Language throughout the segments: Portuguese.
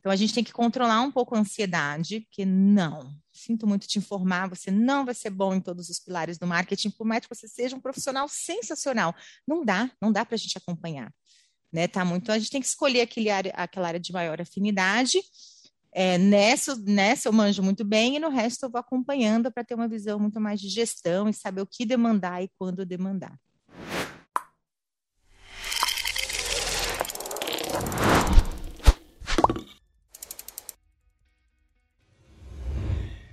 Então a gente tem que controlar um pouco a ansiedade, porque não, sinto muito te informar, você não vai ser bom em todos os pilares do marketing, por mais que você seja um profissional sensacional. Não dá, não dá para a gente acompanhar. Né, tá muito, a gente tem que escolher aquele área, aquela área de maior afinidade. É, nessa, nessa eu manjo muito bem e no resto eu vou acompanhando para ter uma visão muito mais de gestão e saber o que demandar e quando demandar.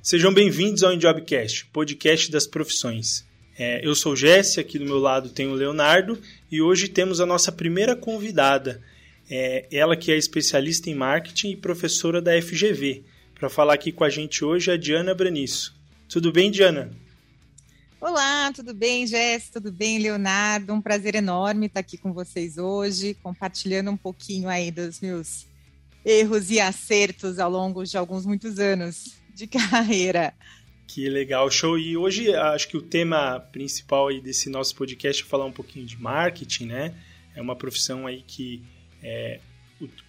Sejam bem-vindos ao Enjobcast, podcast das profissões. É, eu sou Jesse, aqui do meu lado tem o Leonardo e hoje temos a nossa primeira convidada, é, ela que é especialista em marketing e professora da FGV. Para falar aqui com a gente hoje é a Diana Branisso. Tudo bem, Diana? Olá, tudo bem, Jess? Tudo bem, Leonardo? Um prazer enorme estar aqui com vocês hoje, compartilhando um pouquinho aí dos meus erros e acertos ao longo de alguns muitos anos de carreira. Que legal, show. E hoje acho que o tema principal aí desse nosso podcast é falar um pouquinho de marketing, né? É uma profissão aí que é,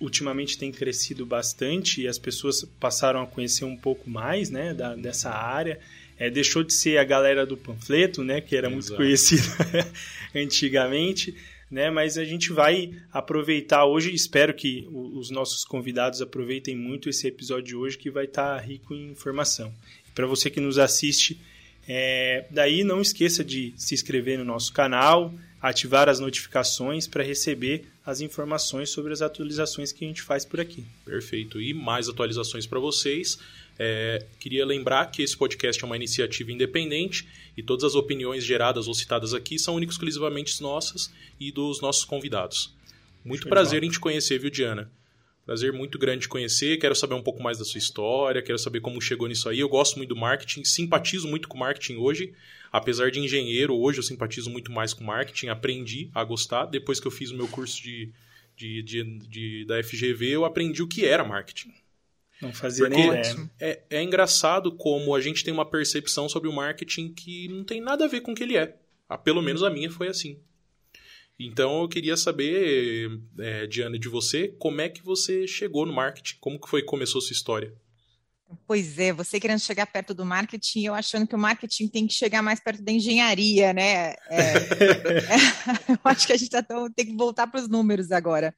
ultimamente tem crescido bastante e as pessoas passaram a conhecer um pouco mais, né, da, dessa área. É, deixou de ser a galera do panfleto, né, que era Exato. muito conhecida antigamente né? Mas a gente vai aproveitar hoje, espero que os nossos convidados aproveitem muito esse episódio de hoje, que vai estar tá rico em informação. Para você que nos assiste, é, daí não esqueça de se inscrever no nosso canal, ativar as notificações para receber as informações sobre as atualizações que a gente faz por aqui. Perfeito. E mais atualizações para vocês. É, queria lembrar que esse podcast é uma iniciativa independente e todas as opiniões geradas ou citadas aqui são únicas exclusivamente nossas e dos nossos convidados. Muito prazer em te conhecer, viu, Diana? Prazer muito grande te conhecer. Quero saber um pouco mais da sua história, quero saber como chegou nisso aí. Eu gosto muito do marketing, simpatizo muito com marketing hoje. Apesar de engenheiro, hoje eu simpatizo muito mais com marketing. Aprendi a gostar. Depois que eu fiz o meu curso de, de, de, de da FGV, eu aprendi o que era marketing. Não fazia Porque nem ideia. É, é engraçado como a gente tem uma percepção sobre o marketing que não tem nada a ver com o que ele é. Ah, pelo menos a minha foi assim. Então eu queria saber, é, Diana, de você, como é que você chegou no marketing? Como que foi começou a sua história? Pois é, você querendo chegar perto do marketing, eu achando que o marketing tem que chegar mais perto da engenharia, né? É, é, eu acho que a gente tá tão, tem que voltar para os números agora.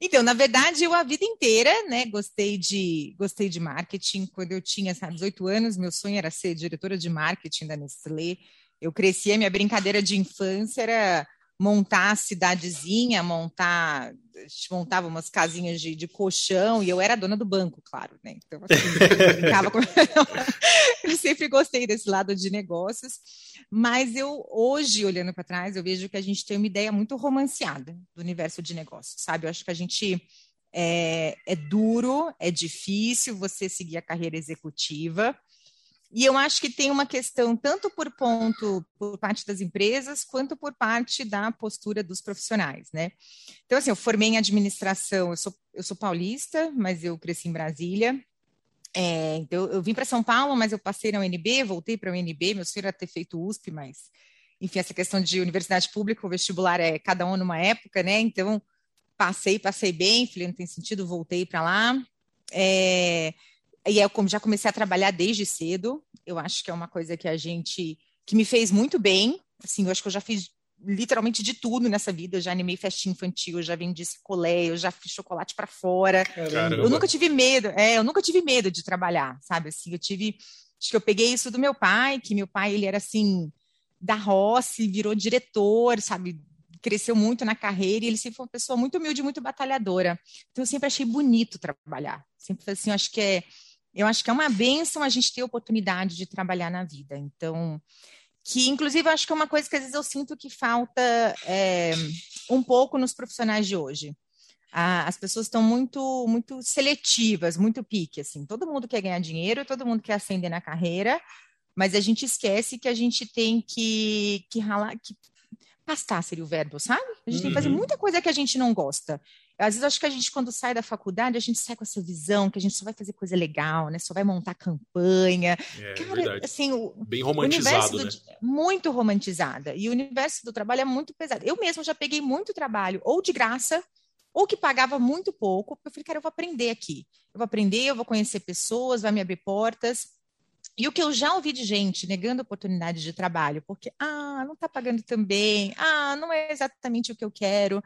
Então, na verdade, eu a vida inteira, né, gostei de gostei de marketing. Quando eu tinha, sabe, 18 anos, meu sonho era ser diretora de marketing da Nestlé. Eu crescia, minha brincadeira de infância era montar a cidadezinha, montar, a gente montava umas casinhas de, de colchão e eu era dona do banco, claro, né? Então, assim, eu com... eu sempre gostei desse lado de negócios, mas eu hoje, olhando para trás, eu vejo que a gente tem uma ideia muito romanceada do universo de negócios, sabe? Eu acho que a gente é, é duro, é difícil você seguir a carreira executiva, e eu acho que tem uma questão tanto por ponto por parte das empresas quanto por parte da postura dos profissionais, né? Então assim, eu formei em administração, eu sou eu sou paulista, mas eu cresci em Brasília. É, então eu vim para São Paulo, mas eu passei na UNB, voltei para a UNB, meu sonho era ter feito USP, mas enfim, essa questão de universidade pública, o vestibular é cada um numa época, né? Então passei, passei bem, falei, não tem sentido, voltei para lá. É, e eu já comecei a trabalhar desde cedo. Eu acho que é uma coisa que a gente que me fez muito bem. Assim, eu acho que eu já fiz literalmente de tudo nessa vida. Eu já animei festinha infantil, eu já vendi colé, eu já fiz chocolate para fora. Caramba. Eu nunca tive medo, é, eu nunca tive medo de trabalhar, sabe? Assim, eu tive, acho que eu peguei isso do meu pai, que meu pai ele era assim da roça, virou diretor, sabe? Cresceu muito na carreira e ele sempre foi uma pessoa muito humilde, muito batalhadora. Então eu sempre achei bonito trabalhar. Sempre assim, eu acho que é eu acho que é uma benção a gente ter oportunidade de trabalhar na vida. Então, que inclusive eu acho que é uma coisa que às vezes eu sinto que falta é, um pouco nos profissionais de hoje. as pessoas estão muito, muito seletivas, muito pique, assim. Todo mundo quer ganhar dinheiro, todo mundo quer ascender na carreira, mas a gente esquece que a gente tem que, que ralar, que pastar seria o verbo, sabe? A gente uhum. tem que fazer uhum. muita coisa que a gente não gosta. Às vezes acho que a gente, quando sai da faculdade, a gente sai com essa visão que a gente só vai fazer coisa legal, né? Só vai montar campanha. É, Cara, verdade. assim, o, Bem romantizado, o né? muito romantizada. E o universo do trabalho é muito pesado. Eu mesmo já peguei muito trabalho, ou de graça, ou que pagava muito pouco. Eu falei, cara, eu vou aprender aqui. Eu vou aprender, eu vou conhecer pessoas, vai me abrir portas. E o que eu já ouvi de gente negando oportunidade de trabalho, porque, ah, não está pagando tão bem, ah, não é exatamente o que eu quero.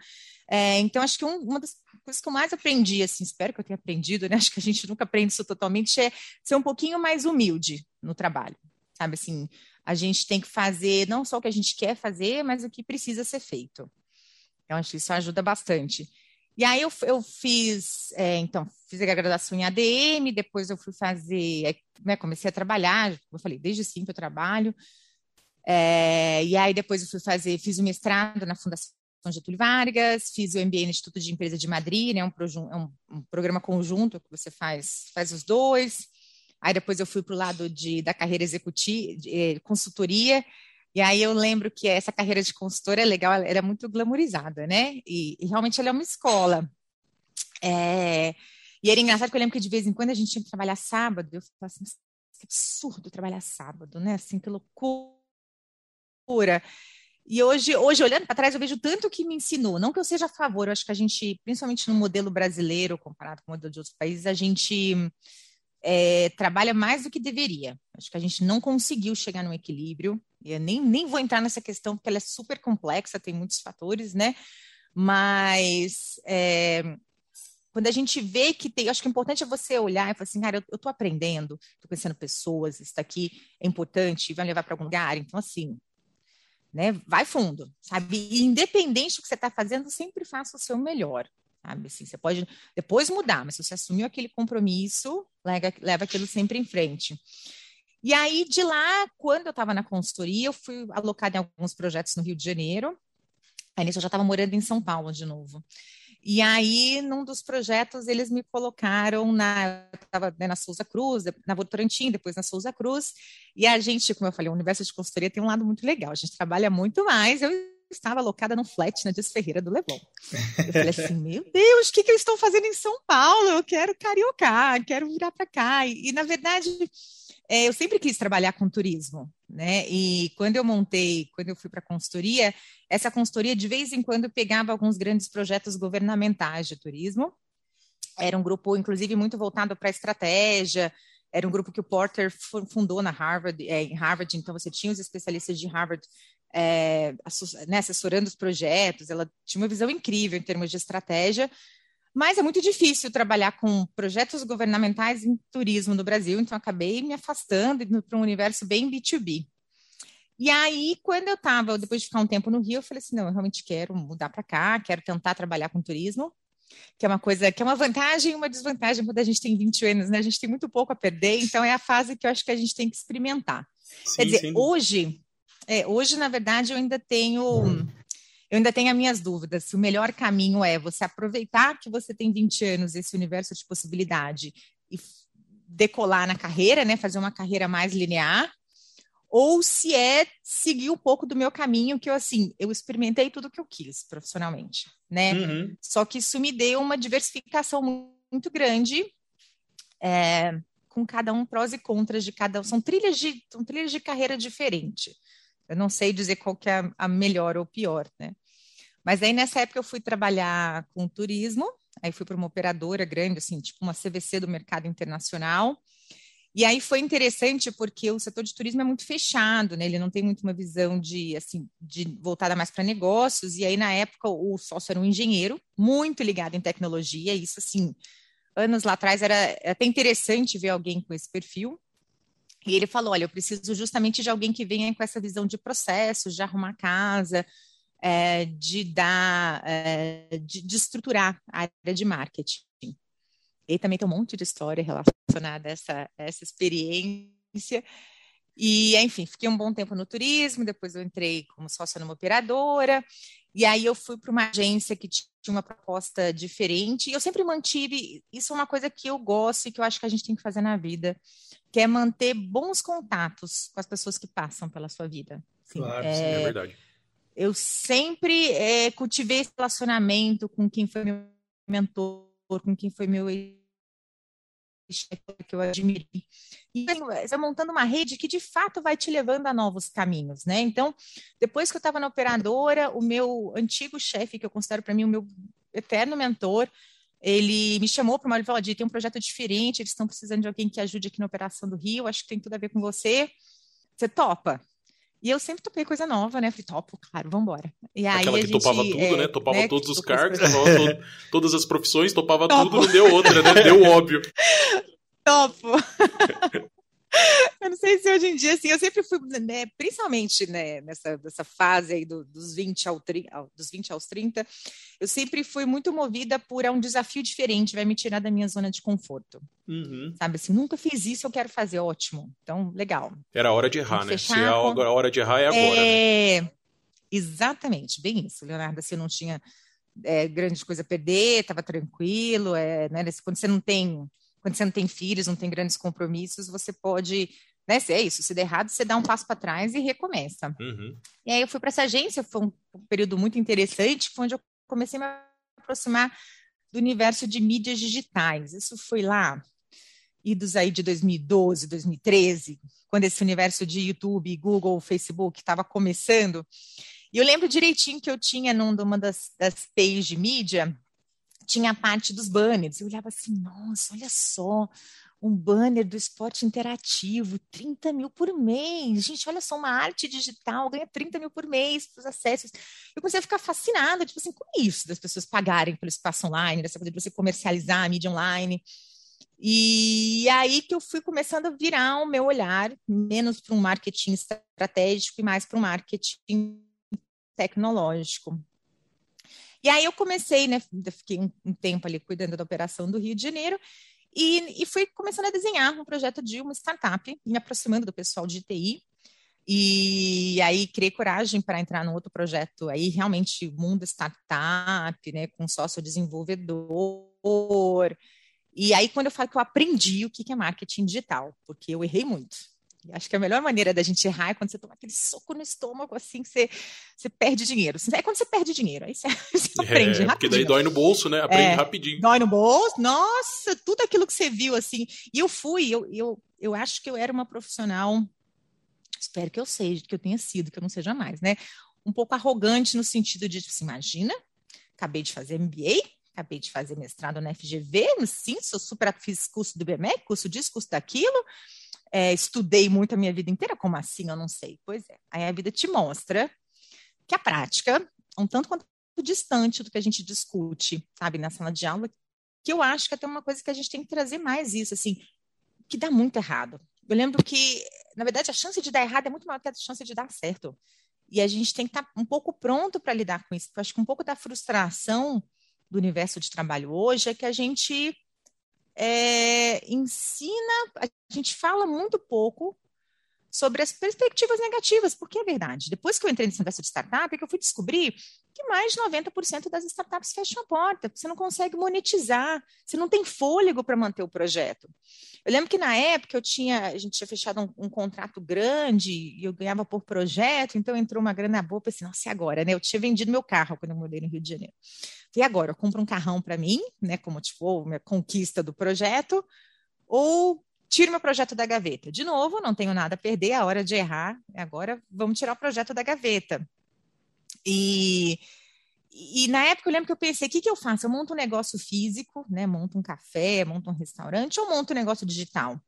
É, então, acho que um, uma das coisas que eu mais aprendi, assim, espero que eu tenha aprendido, né? Acho que a gente nunca aprende isso totalmente, é ser um pouquinho mais humilde no trabalho, sabe? Assim, a gente tem que fazer não só o que a gente quer fazer, mas o que precisa ser feito. Então, acho que isso ajuda bastante. E aí eu, eu fiz, é, então, fiz a graduação em ADM, depois eu fui fazer, é, né, comecei a trabalhar, eu falei, desde sempre eu trabalho. É, e aí depois eu fui fazer, fiz o mestrado na Fundação Getúlio Vargas, fiz o MBA no Instituto de Empresa de Madrid, né, um, é um, um programa conjunto que você faz, faz os dois. Aí depois eu fui para o lado de, da carreira executiva, eh, consultoria, e aí eu lembro que essa carreira de consultora é legal, ela era muito glamorizada, né? E, e realmente ela é uma escola. É, e era engraçado que eu lembro que de vez em quando a gente tinha que trabalhar sábado, eu falava assim, que absurdo trabalhar sábado, né? Assim, que loucura. E hoje, hoje olhando para trás, eu vejo tanto que me ensinou. Não que eu seja a favor, eu acho que a gente, principalmente no modelo brasileiro, comparado com o modelo de outros países, a gente é, trabalha mais do que deveria. Acho que a gente não conseguiu chegar no equilíbrio. Eu nem, nem vou entrar nessa questão, porque ela é super complexa, tem muitos fatores, né? Mas é, quando a gente vê que tem, acho que o importante é você olhar e falar assim, cara, eu, estou aprendendo, estou conhecendo pessoas, isso aqui é importante, vai levar para algum lugar. Então, assim, né, vai fundo, sabe? E independente do que você está fazendo, sempre faça o seu melhor. Sabe? Assim, você pode depois mudar, mas se você assumiu aquele compromisso, leva, leva aquilo sempre em frente. E aí, de lá, quando eu estava na consultoria, eu fui alocada em alguns projetos no Rio de Janeiro. Aí nisso eu já estava morando em São Paulo de novo. E aí, num dos projetos, eles me colocaram na. Estava né, na Souza Cruz, na Votorantim, depois na Souza Cruz. E a gente, como eu falei, o universo de consultoria tem um lado muito legal. A gente trabalha muito mais. Eu estava alocada no flat na Dias Ferreira do Leblon. Eu falei assim, meu Deus, o que, que eles estão fazendo em São Paulo? Eu quero cariocar, quero virar para cá. E, e, na verdade, é, eu sempre quis trabalhar com turismo, né? E quando eu montei, quando eu fui para a consultoria, essa consultoria de vez em quando pegava alguns grandes projetos governamentais de turismo. Era um grupo, inclusive, muito voltado para estratégia, era um grupo que o Porter fundou na Harvard, é, em Harvard, então você tinha os especialistas de Harvard é, né, assessorando os projetos, ela tinha uma visão incrível em termos de estratégia, mas é muito difícil trabalhar com projetos governamentais em turismo no Brasil, então acabei me afastando indo para um universo bem B2B. E aí, quando eu estava, depois de ficar um tempo no Rio, eu falei assim, não, eu realmente quero mudar para cá, quero tentar trabalhar com turismo, que é uma coisa, que é uma vantagem e uma desvantagem quando a gente tem 20 anos, né? A gente tem muito pouco a perder, então é a fase que eu acho que a gente tem que experimentar. Sim, Quer dizer, sim. hoje é, hoje, na verdade, eu ainda tenho. Eu ainda tenho as minhas dúvidas se o melhor caminho é você aproveitar que você tem 20 anos, esse universo de possibilidade, e decolar na carreira, né? Fazer uma carreira mais linear, ou se é seguir um pouco do meu caminho, que eu, assim, eu experimentei tudo que eu quis profissionalmente, né? Uhum. Só que isso me deu uma diversificação muito grande, é, com cada um prós e contras de cada um. São trilhas de, são trilhas de carreira diferente. Eu não sei dizer qual que é a melhor ou pior, né? Mas aí nessa época eu fui trabalhar com turismo, aí fui para uma operadora grande, assim, tipo uma CVC do mercado internacional. E aí foi interessante porque o setor de turismo é muito fechado, né? Ele não tem muito uma visão de assim, de voltada mais para negócios. E aí na época o sócio era um engenheiro muito ligado em tecnologia. Isso assim, anos lá atrás era até interessante ver alguém com esse perfil. E ele falou: olha, eu preciso justamente de alguém que venha com essa visão de processo, de arrumar casa, é, de dar, é, de, de, estruturar a área de marketing. Ele também tem um monte de história relacionada a essa, essa experiência. E, enfim, fiquei um bom tempo no turismo, depois eu entrei como sócia numa operadora, e aí eu fui para uma agência que tinha uma proposta diferente, e eu sempre mantive, isso é uma coisa que eu gosto e que eu acho que a gente tem que fazer na vida, que é manter bons contatos com as pessoas que passam pela sua vida. Assim, claro, é, sim, é verdade. Eu sempre é, cultivei esse relacionamento com quem foi meu mentor, com quem foi meu que eu admirei. E você vai montando uma rede que de fato vai te levando a novos caminhos, né? Então, depois que eu estava na operadora, o meu antigo chefe, que eu considero para mim o meu eterno mentor. Ele me chamou para uma ele falou, tem um projeto diferente, eles estão precisando de alguém que ajude aqui na operação do Rio, acho que tem tudo a ver com você. Você topa? E eu sempre topei coisa nova, né? Falei, topo, claro, vambora. E aí Aquela que gente, topava tudo, é, né? Topava né, todos os cargos, topava todas as profissões, topava Topo. tudo, não deu outra, né? Deu óbvio. Topo. Eu não sei se hoje em dia, assim, eu sempre fui, né, principalmente né, nessa, nessa fase aí do, dos, 20 ao, dos 20 aos 30, eu sempre fui muito movida por é um desafio diferente, vai me tirar da minha zona de conforto. Uhum. Sabe assim, nunca fiz isso, eu quero fazer, ótimo. Então, legal. Era a hora de errar, né? Se é a hora de errar, é agora. É... Né? Exatamente, bem isso, Leonardo. Assim, eu não tinha é, grande coisa a perder, estava tranquilo. É, né, quando você não tem quando você não tem filhos, não tem grandes compromissos, você pode, né, se é isso, se der errado, você dá um passo para trás e recomeça. Uhum. E aí eu fui para essa agência, foi um, período muito interessante, foi onde eu comecei a me aproximar do universo de mídias digitais. Isso foi lá, idos aí de 2012, 2013, quando esse universo de YouTube, Google, Facebook estava começando. E eu lembro direitinho que eu tinha numa das, das pages de mídia, tinha a parte dos banners. Eu olhava assim, nossa, olha só, um banner do esporte interativo, 30 mil por mês. Gente, olha só, uma arte digital ganha 30 mil por mês para os acessos. Eu comecei a ficar fascinada, tipo assim, com isso, das pessoas pagarem pelo espaço online, dessa coisa de você comercializar a mídia online. E aí que eu fui começando a virar o meu olhar menos para um marketing estratégico e mais para um marketing tecnológico. E aí eu comecei, né? Fiquei um, um tempo ali cuidando da operação do Rio de Janeiro e, e, fui começando a desenhar um projeto de uma startup, me aproximando do pessoal de TI. E aí criei coragem para entrar num outro projeto aí, realmente mundo startup, né, com sócio desenvolvedor. E aí quando eu falo que eu aprendi o que é marketing digital, porque eu errei muito. Acho que a melhor maneira da gente errar é quando você toma aquele soco no estômago, assim, que você, você perde dinheiro. É quando você perde dinheiro, aí você, você é, aprende rapidinho. Porque daí dói no bolso, né? Aprende é, rapidinho. Dói no bolso, nossa, tudo aquilo que você viu, assim. E eu fui, eu, eu, eu acho que eu era uma profissional, espero que eu seja, que eu tenha sido, que eu não seja mais, né? Um pouco arrogante no sentido de, tipo, assim, imagina, acabei de fazer MBA, acabei de fazer mestrado na FGV, sim, sou super, fiz curso do BMEC, curso disso, curso daquilo, é, estudei muito a minha vida inteira, como assim? Eu não sei. Pois é. Aí a vida te mostra que a prática, um tanto quanto distante do que a gente discute, sabe, na sala de aula, que eu acho que é até uma coisa que a gente tem que trazer mais isso, assim, que dá muito errado. Eu lembro que, na verdade, a chance de dar errado é muito maior que a chance de dar certo. E a gente tem que estar um pouco pronto para lidar com isso. Eu acho que um pouco da frustração do universo de trabalho hoje é que a gente é, ensina, a gente fala muito pouco sobre as perspectivas negativas, porque é verdade. Depois que eu entrei nesse universo de startup, é que eu fui descobrir que mais de 90% das startups fecham a porta, você não consegue monetizar, você não tem fôlego para manter o projeto. Eu lembro que na época eu tinha, a gente tinha fechado um, um, contrato grande e eu ganhava por projeto, então entrou uma grana boa, pensei, nossa, e agora, né? Eu tinha vendido meu carro quando eu mudei no Rio de Janeiro. E agora, eu compro um carrão para mim, né, como tipo, minha conquista do projeto, ou tiro meu projeto da gaveta. De novo, não tenho nada a perder, a hora de errar, agora vamos tirar o projeto da gaveta. E, e na época eu lembro que eu pensei, o que, que eu faço? Eu monto um negócio físico, né? Monto um café, monto um restaurante, ou monto um negócio digital?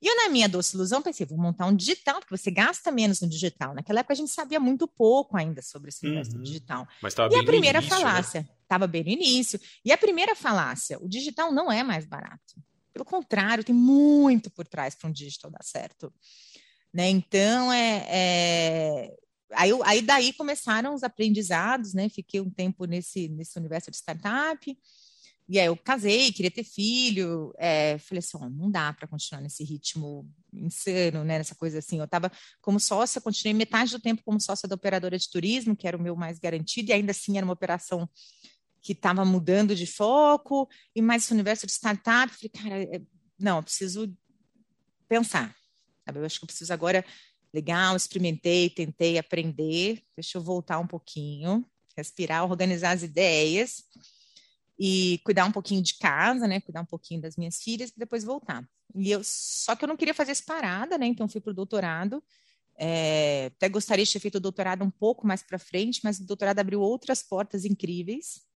E eu, na minha doce ilusão, pensei, vou montar um digital, porque você gasta menos no digital. Naquela época a gente sabia muito pouco ainda sobre esse universo uhum. digital. Mas estava bem a primeira início, né? falácia, estava né? bem no início. E a primeira falácia, o digital não é mais barato. Pelo contrário, tem muito por trás para um digital dar certo. Né? Então, é, é... Aí, aí, daí começaram os aprendizados, né? Fiquei um tempo nesse, nesse universo de startup. E aí eu casei, queria ter filho. É, falei assim, oh, não dá para continuar nesse ritmo insano, né? Nessa coisa assim. Eu estava como sócia, continuei metade do tempo como sócia da operadora de turismo, que era o meu mais garantido, e ainda assim era uma operação que estava mudando de foco, e mais esse universo de startup, falei, cara, é, não, eu preciso pensar, sabe? Eu acho que eu preciso agora, legal, experimentei, tentei aprender, deixa eu voltar um pouquinho, respirar, organizar as ideias e cuidar um pouquinho de casa, né? Cuidar um pouquinho das minhas filhas e depois voltar. E eu só que eu não queria fazer essa parada, né? Então fui para o doutorado. É, até gostaria de ter feito o doutorado um pouco mais para frente, mas o doutorado abriu outras portas incríveis.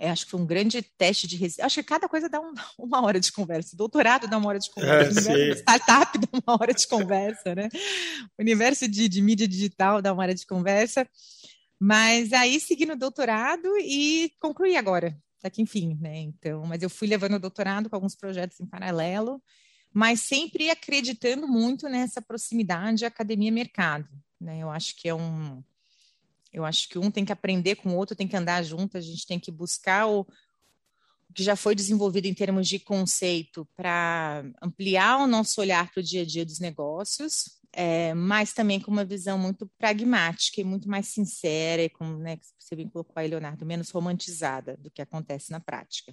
É, acho que foi um grande teste de resistência. Acho que cada coisa dá um, uma hora de conversa. Doutorado dá uma hora de conversa. É, startup dá uma hora de conversa, né? O universo de, de, mídia digital dá uma hora de conversa. Mas aí segui no doutorado e concluí agora. Até que enfim, né? Então, mas eu fui levando o doutorado com alguns projetos em paralelo, mas sempre acreditando muito nessa proximidade academia-mercado. Né? Eu acho que é um eu acho que um tem que aprender com o outro, tem que andar junto, a gente tem que buscar o, o que já foi desenvolvido em termos de conceito para ampliar o nosso olhar para o dia a dia dos negócios, é, mas também com uma visão muito pragmática e muito mais sincera, e com, né, você bem colocou aí, Leonardo, menos romantizada do que acontece na prática.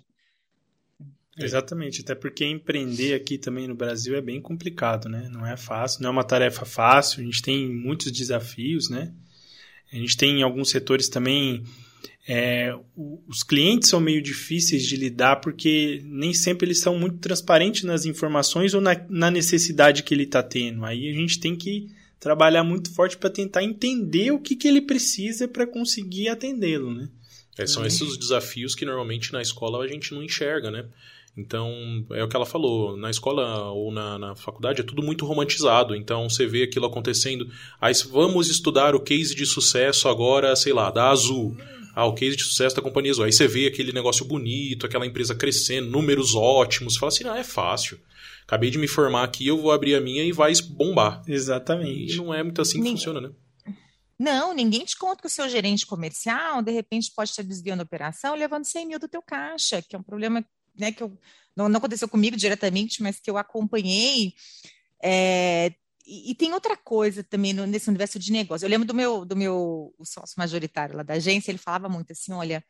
Exatamente, até porque empreender aqui também no Brasil é bem complicado, né? Não é fácil, não é uma tarefa fácil, a gente tem muitos desafios, né? A gente tem em alguns setores também. É, os clientes são meio difíceis de lidar porque nem sempre eles são muito transparentes nas informações ou na, na necessidade que ele está tendo. Aí a gente tem que trabalhar muito forte para tentar entender o que, que ele precisa para conseguir atendê-lo, né? É, são esses os desafios que normalmente na escola a gente não enxerga, né? Então, é o que ela falou, na escola ou na, na, faculdade é tudo muito romantizado, então você vê aquilo acontecendo, aí vamos estudar o case de sucesso agora, sei lá, da Azul, ah, o case de sucesso da companhia Azul, aí você vê aquele negócio bonito, aquela empresa crescendo, números ótimos, você fala assim, ah, é fácil, acabei de me formar aqui, eu vou abrir a minha e vai bombar. Exatamente. E não é muito assim que Ninguém... funciona, né? Não, ninguém te conta que o seu gerente comercial, de repente, pode estar desviando a operação, levando 100 mil do teu caixa, que é um problema né, que eu, não, não aconteceu comigo diretamente, mas que eu acompanhei. É, e, e, tem outra coisa também no, nesse universo de negócio. Eu lembro do meu, do meu sócio majoritário lá da agência, ele falava muito assim: olha,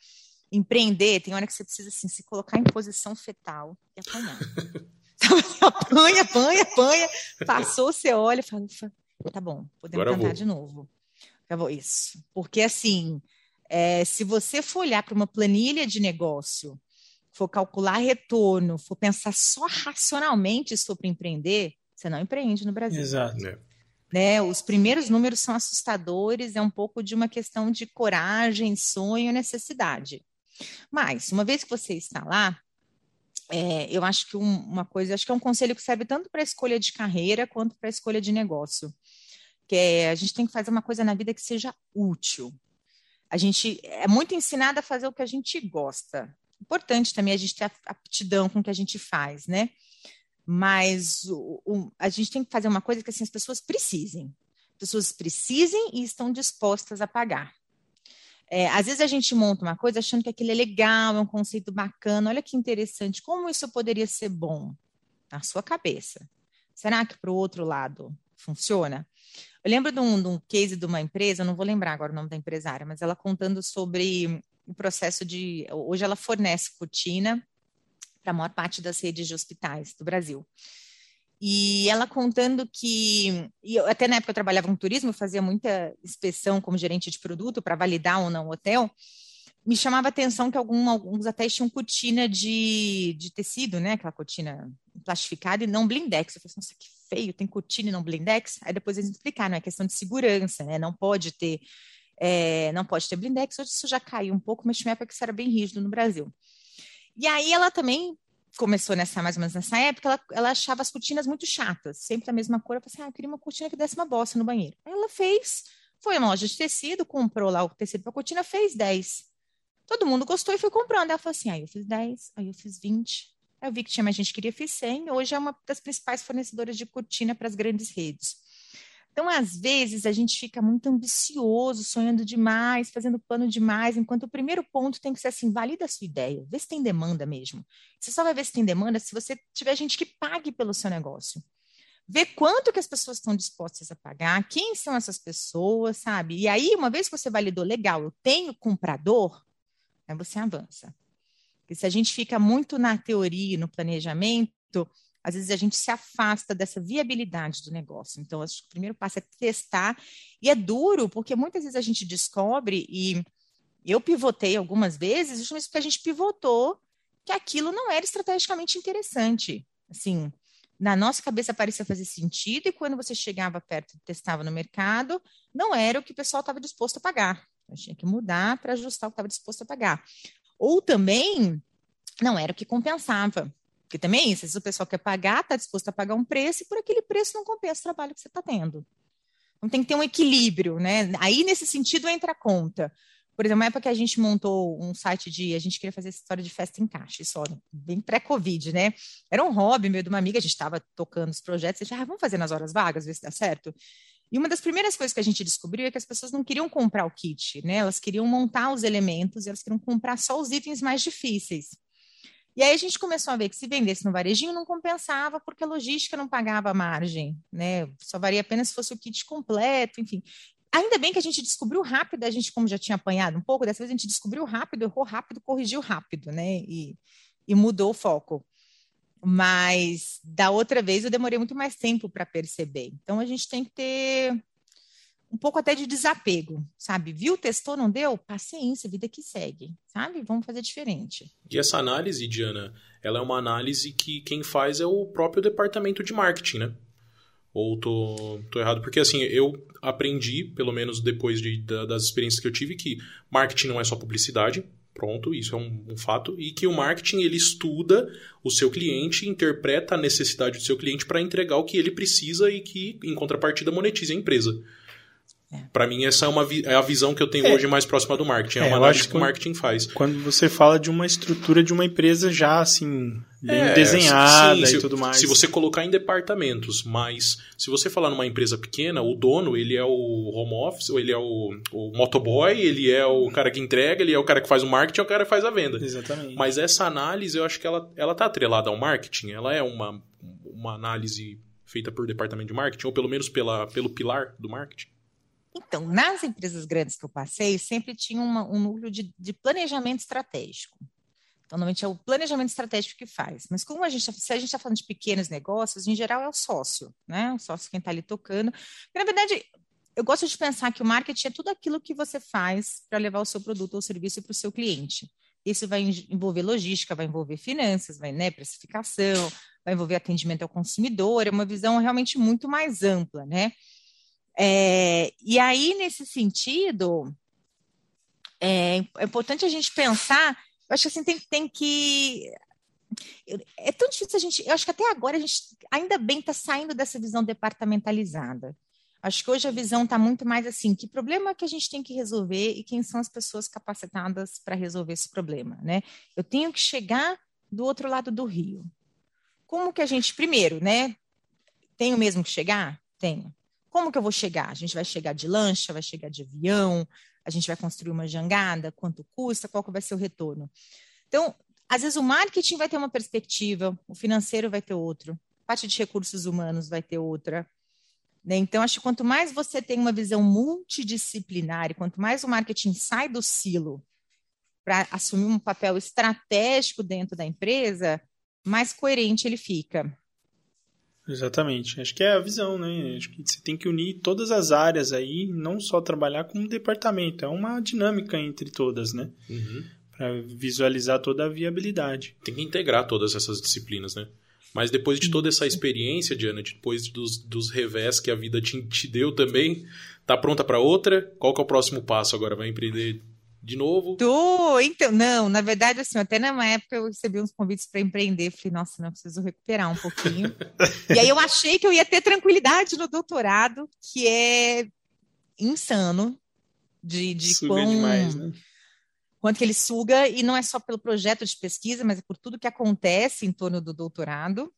empreender tem hora que você precisa assim, se colocar em posição fetal e apanhar. Assim, apanha, apanha, apanha. Passou, você olha e fala: tá bom, podemos Agora tentar de novo. Acabou isso. Porque assim, é, se você for olhar para uma planilha de negócio for calcular retorno, for pensar só racionalmente sobre empreender, você não empreende no Brasil. Exato. É. Né? Os primeiros números são assustadores, é um pouco de uma questão de coragem, sonho, necessidade. Mas, uma vez que você está lá, é, eu acho que um, uma coisa, acho que é um conselho que serve tanto para a escolha de carreira quanto para a escolha de negócio. Que é, a gente tem que fazer uma coisa na vida que seja útil. A gente é muito ensinado a fazer o que a gente gosta importante também a gente ter aptidão com o que a gente faz, né? Mas o, o, a gente tem que fazer uma coisa que assim, as pessoas precisem. As pessoas precisem e estão dispostas a pagar. É, às vezes a gente monta uma coisa achando que aquilo é legal, é um conceito bacana, olha que interessante, como isso poderia ser bom na sua cabeça? Será que para o outro lado funciona? Eu lembro de um, de um case de uma empresa, não vou lembrar agora o nome da empresária, mas ela contando sobre o processo de. Hoje ela fornece cortina para a maior parte das redes de hospitais do Brasil. E ela contando que, eu, até na época eu trabalhava com turismo, fazia muita inspeção como gerente de produto para validar ou não o hotel, me chamava a atenção que algum, alguns até tinham cortina de, de tecido, né? Aquela cortina plastificada e não blindex. Eu falei, nossa, que feio, tem cortina e não blindex? Aí depois eles explicaram, é questão de segurança, né? Não pode ter é, não pode ter blindex, hoje isso já caiu um pouco, mas tinha uma época que isso era bem rígido no Brasil. E aí ela também começou nessa, mais ou menos nessa época, ela, ela achava as cortinas muito chatas, sempre a mesma cor, falei assim, ah, eu queria uma cortina que desse uma bosta no banheiro. Aí ela fez, foi uma loja de tecido, comprou lá o tecido para cortina, fez 10. Todo mundo gostou e foi comprando. Ela falou assim, aí eu fiz 10, aí eu fiz 20, aí eu vi que tinha mais gente que queria, fiz 100, hoje é uma das principais fornecedoras de cortina para as grandes redes. Então, às vezes, a gente fica muito ambicioso, sonhando demais, fazendo plano demais, enquanto o primeiro ponto tem que ser assim: valida a sua ideia, vê se tem demanda mesmo. Você só vai ver se tem demanda se você tiver gente que pague pelo seu negócio. Vê quanto que as pessoas estão dispostas a pagar, quem são essas pessoas, sabe? E aí, uma vez que você validou, legal, eu tenho comprador, aí você avança. Porque se a gente fica muito na teoria, no planejamento, às vezes a gente se afasta dessa viabilidade do negócio. Então, acho que o primeiro passo é testar. E é duro, porque muitas vezes a gente descobre, e eu pivotei algumas vezes, justamente porque a gente pivotou que aquilo não era estrategicamente interessante. Assim, na nossa cabeça parecia fazer sentido, e quando você chegava perto e testava no mercado, não era o que o pessoal estava disposto a pagar. Gente tinha que mudar para ajustar o que estava disposto a pagar. Ou também não era o que compensava. Porque também é isso, se o pessoal quer pagar, está disposto a pagar um preço, e por aquele preço não compensa o trabalho que você está tendo. Então tem que ter um equilíbrio, né? Aí, nesse sentido, entra a conta. Por exemplo, na época que a gente montou um site de. A gente queria fazer essa história de festa em caixa, só, bem pré-Covid, né? Era um hobby meu de uma amiga, a gente estava tocando os projetos, a gente, ah, vamos fazer nas horas vagas, ver se dá certo. E uma das primeiras coisas que a gente descobriu é que as pessoas não queriam comprar o kit, né? Elas queriam montar os elementos, elas queriam comprar só os itens mais difíceis. E aí a gente começou a ver que se vendesse no varejinho não compensava, porque a logística não pagava a margem, né? Só varia apenas se fosse o kit completo, enfim. Ainda bem que a gente descobriu rápido, a gente, como já tinha apanhado um pouco, dessa vez a gente descobriu rápido, errou rápido, corrigiu rápido, né? E, e mudou o foco. Mas da outra vez eu demorei muito mais tempo para perceber. Então a gente tem que ter um pouco até de desapego, sabe? Viu, testou, não deu? Paciência, vida que segue, sabe? Vamos fazer diferente. E essa análise, Diana, ela é uma análise que quem faz é o próprio departamento de marketing, né? Ou tô, tô errado? Porque assim, eu aprendi, pelo menos depois de, da, das experiências que eu tive, que marketing não é só publicidade, pronto, isso é um, um, fato, e que o marketing ele estuda o seu cliente, interpreta a necessidade do seu cliente para entregar o que ele precisa e que, em contrapartida, monetize a empresa. É. Para mim, essa é, uma é a visão que eu tenho é. hoje mais próxima do marketing. É, é uma análise que, que o marketing faz. Quando você fala de uma estrutura de uma empresa já assim, bem é, desenhada sim, e tudo mais. Se você colocar em departamentos, mas se você falar numa empresa pequena, o dono, ele é o home office, ou ele é o, o motoboy, ele é o cara que entrega, ele é o cara que faz o marketing, é o cara que faz a venda. Exatamente. Mas essa análise, eu acho que ela, ela tá atrelada ao marketing. Ela é uma, uma análise feita por departamento de marketing, ou pelo menos pela, pelo pilar do marketing. Então, nas empresas grandes que eu passei, sempre tinha uma, um núcleo de, de, planejamento estratégico. Então, normalmente é o planejamento estratégico que faz. Mas como a gente, tá, se a gente está falando de pequenos negócios, em geral é o sócio, né? O sócio quem está ali tocando. Na verdade, eu gosto de pensar que o marketing é tudo aquilo que você faz para levar o seu produto ou serviço para o seu cliente. Isso vai envolver logística, vai envolver finanças, vai, né, precificação, vai envolver atendimento ao consumidor, é uma visão realmente muito mais ampla, né? É, e aí, nesse sentido, é, é, importante a gente pensar, eu acho que assim, tem, tem que. É tão difícil a gente. Eu acho que até agora a gente ainda bem está saindo dessa visão departamentalizada. Acho que hoje a visão está muito mais assim: que problema que a gente tem que resolver e quem são as pessoas capacitadas para resolver esse problema, né? Eu tenho que chegar do outro lado do rio. Como que a gente, primeiro, né? Tenho mesmo que chegar? Tenho. Como que eu vou chegar? A gente vai chegar de lancha, vai chegar de avião, a gente vai construir uma jangada, quanto custa, qual que vai ser o retorno? Então, às vezes o marketing vai ter uma perspectiva, o financeiro vai ter outro, a parte de recursos humanos vai ter outra. Né? Então, acho que quanto mais você tem uma visão multidisciplinar, e quanto mais o marketing sai do silo para assumir um papel estratégico dentro da empresa, mais coerente ele fica. Exatamente. Acho que é a visão, né? Acho que você tem que unir todas as áreas aí, não só trabalhar como departamento. É uma dinâmica entre todas, né? Uhum. Para visualizar toda a viabilidade. Tem que integrar todas essas disciplinas, né? Mas depois de toda essa experiência, Diana, depois dos, dos revés que a vida te, te deu também, tá pronta para outra? Qual que é o próximo passo agora? Vai empreender de novo? Tô, então, não, na verdade, assim, até na época eu recebi uns convites para empreender, falei, nossa, não, preciso recuperar um pouquinho. e aí eu achei que eu ia ter tranquilidade no doutorado, que é insano de, de Suga quão... demais, né? Quanto que ele suga, e não é só pelo projeto de pesquisa, mas é por tudo que acontece em torno do doutorado.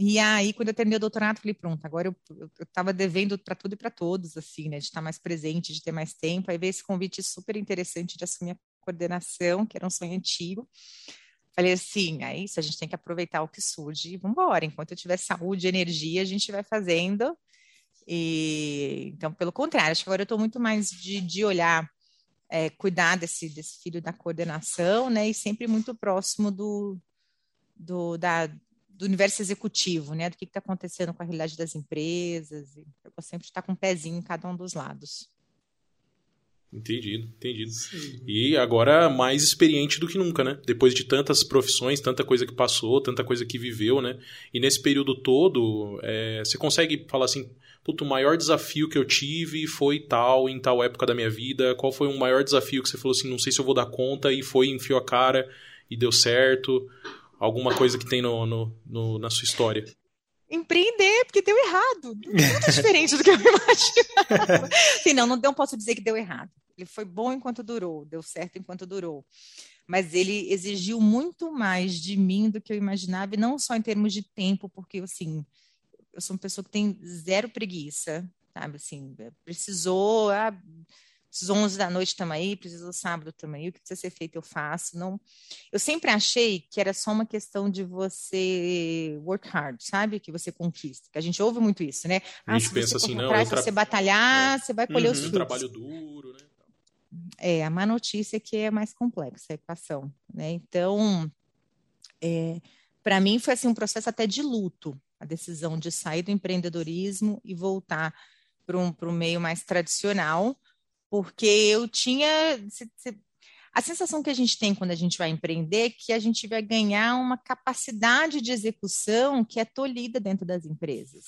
E aí, quando eu terminei o doutorado, falei, pronto, agora eu estava devendo para tudo e para todos, assim, né, de estar mais presente, de ter mais tempo. Aí veio esse convite super interessante de assumir a coordenação, que era um sonho antigo. Falei assim, é isso, a gente tem que aproveitar o que surge e vamos embora. Enquanto eu tiver saúde e energia, a gente vai fazendo. E, então, pelo contrário, acho que agora eu estou muito mais de, de olhar, é, cuidar desse, desse filho da coordenação, né, e sempre muito próximo do, do, da, do universo executivo, né? Do que está acontecendo com a realidade das empresas. Eu vou sempre estar com um pezinho em cada um dos lados. Entendido, entendido. Sim. E agora mais experiente do que nunca, né? Depois de tantas profissões, tanta coisa que passou, tanta coisa que viveu, né? E nesse período todo, é, você consegue falar assim, puto, o maior desafio que eu tive foi tal, em tal época da minha vida, qual foi o maior desafio que você falou assim, não sei se eu vou dar conta, e foi, enfiou a cara e deu certo? Alguma coisa que tem no, no, no na sua história? empreender, porque deu errado. Muito diferente do que eu imaginava. Sim, não, não posso dizer que deu errado. Ele foi bom enquanto durou, deu certo enquanto durou. Mas ele exigiu muito mais de mim do que eu imaginava, e não só em termos de tempo, porque, assim, eu sou uma pessoa que tem zero preguiça, sabe? Assim, precisou, ah, às 11 da noite estamos aí, precisa sábado também, o que precisa ser feito eu faço. Não, eu sempre achei que era só uma questão de você work hard, sabe? Que você conquista. Que a gente ouve muito isso, né? A gente ah, pensa assim, não, atrás, tra... você batalhar, é. você vai colher uhum, os frutos. Trabalho duro, né? É, a má notícia é que é mais complexa a equação, né? Então, é, para mim foi assim um processo até de luto, a decisão de sair do empreendedorismo e voltar para um, um meio mais tradicional, porque eu tinha. A sensação que a gente tem quando a gente vai empreender é que a gente vai ganhar uma capacidade de execução que é tolhida dentro das empresas.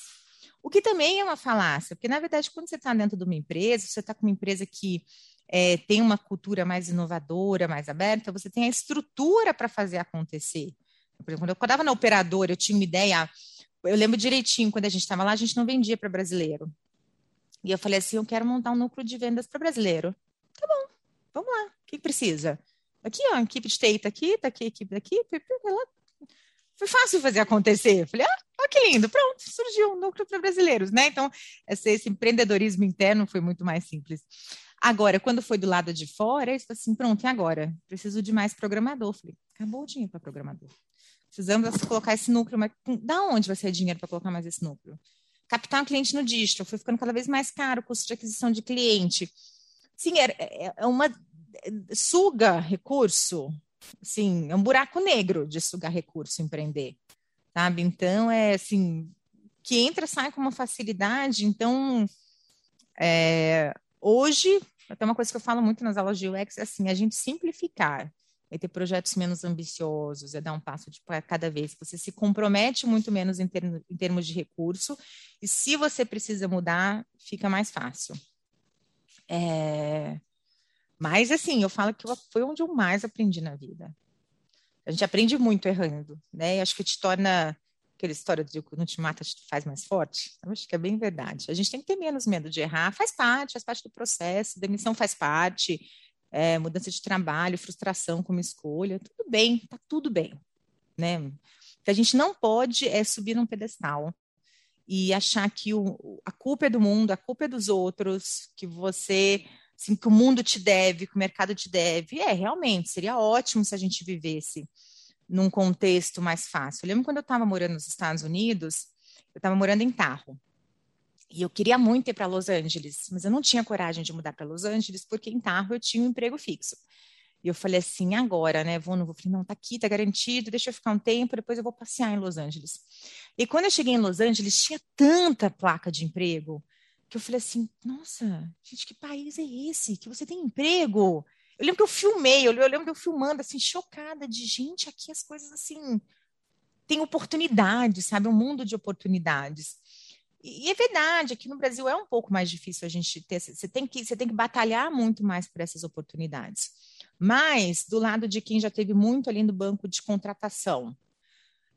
O que também é uma falácia, porque, na verdade, quando você está dentro de uma empresa, você está com uma empresa que é, tem uma cultura mais inovadora, mais aberta, você tem a estrutura para fazer acontecer. Por exemplo, quando eu estava na operadora, eu tinha uma ideia. Eu lembro direitinho, quando a gente estava lá, a gente não vendia para brasileiro. E eu falei assim: eu quero montar um núcleo de vendas para brasileiro. Tá bom, vamos lá. O que precisa? Aqui, ó, equipe de TI tá aqui, tá aqui, equipe daqui. Foi fácil fazer acontecer. Falei, ah, ó, que lindo, pronto, surgiu um núcleo para brasileiros, né? Então, esse, esse, empreendedorismo interno foi muito mais simples. Agora, quando foi do lado de fora, eu falei assim, pronto, e agora? Preciso de mais programador. Falei, acabou o dinheiro para programador. Precisamos colocar esse núcleo, mas da onde vai ser dinheiro para colocar mais esse núcleo? Captar um cliente no digital, foi ficando cada vez mais caro o custo de aquisição de cliente. Sim, é, é, é uma suga recurso, sim, é um buraco negro de sugar recurso empreender, sabe? Então é assim que entra sai com uma facilidade. Então é, hoje até uma coisa que eu falo muito nas aulas de UX é assim, a gente simplificar é ter projetos menos ambiciosos, é dar um passo de cada vez. Você se compromete muito menos em, em termos de recurso, e se você precisa mudar, fica mais fácil. É... Mas, assim, eu falo que foi onde eu mais aprendi na vida. A gente aprende muito errando, né? E acho que te torna aquela história de que não te mata, te faz mais forte. Eu acho que é bem verdade. A gente tem que ter menos medo de errar, faz parte, faz parte do processo, demissão faz parte, é, mudança de trabalho, frustração com uma escolha, tudo bem, tá tudo bem, né? O que a gente não pode é subir num pedestal e achar que o, a culpa é do mundo, a culpa é dos outros, que você, assim, que o mundo te deve, que o mercado te deve. É, realmente, seria ótimo se a gente vivesse num contexto mais fácil. Eu lembro quando eu estava morando nos Estados Unidos, eu estava morando em Tahoe. E eu queria muito ir para Los Angeles, mas eu não tinha coragem de mudar para Los Angeles, porque em Tarro eu tinha um emprego fixo. E eu falei assim, agora, né? Vou, não vou. Falei, não, tá aqui, tá garantido, deixa eu ficar um tempo, depois eu vou passear em Los Angeles. E quando eu cheguei em Los Angeles, tinha tanta placa de emprego que eu falei assim, nossa, gente, que país é esse? Que você tem emprego? Eu lembro que eu filmei, eu lembro que eu filmando, assim, chocada de gente, aqui as coisas assim, tem oportunidades, sabe? Um mundo de oportunidades. E é verdade, aqui no Brasil é um pouco mais difícil a gente ter. Você tem que, você tem que batalhar muito mais por essas oportunidades. Mas, do lado de quem já teve muito ali no banco de contratação,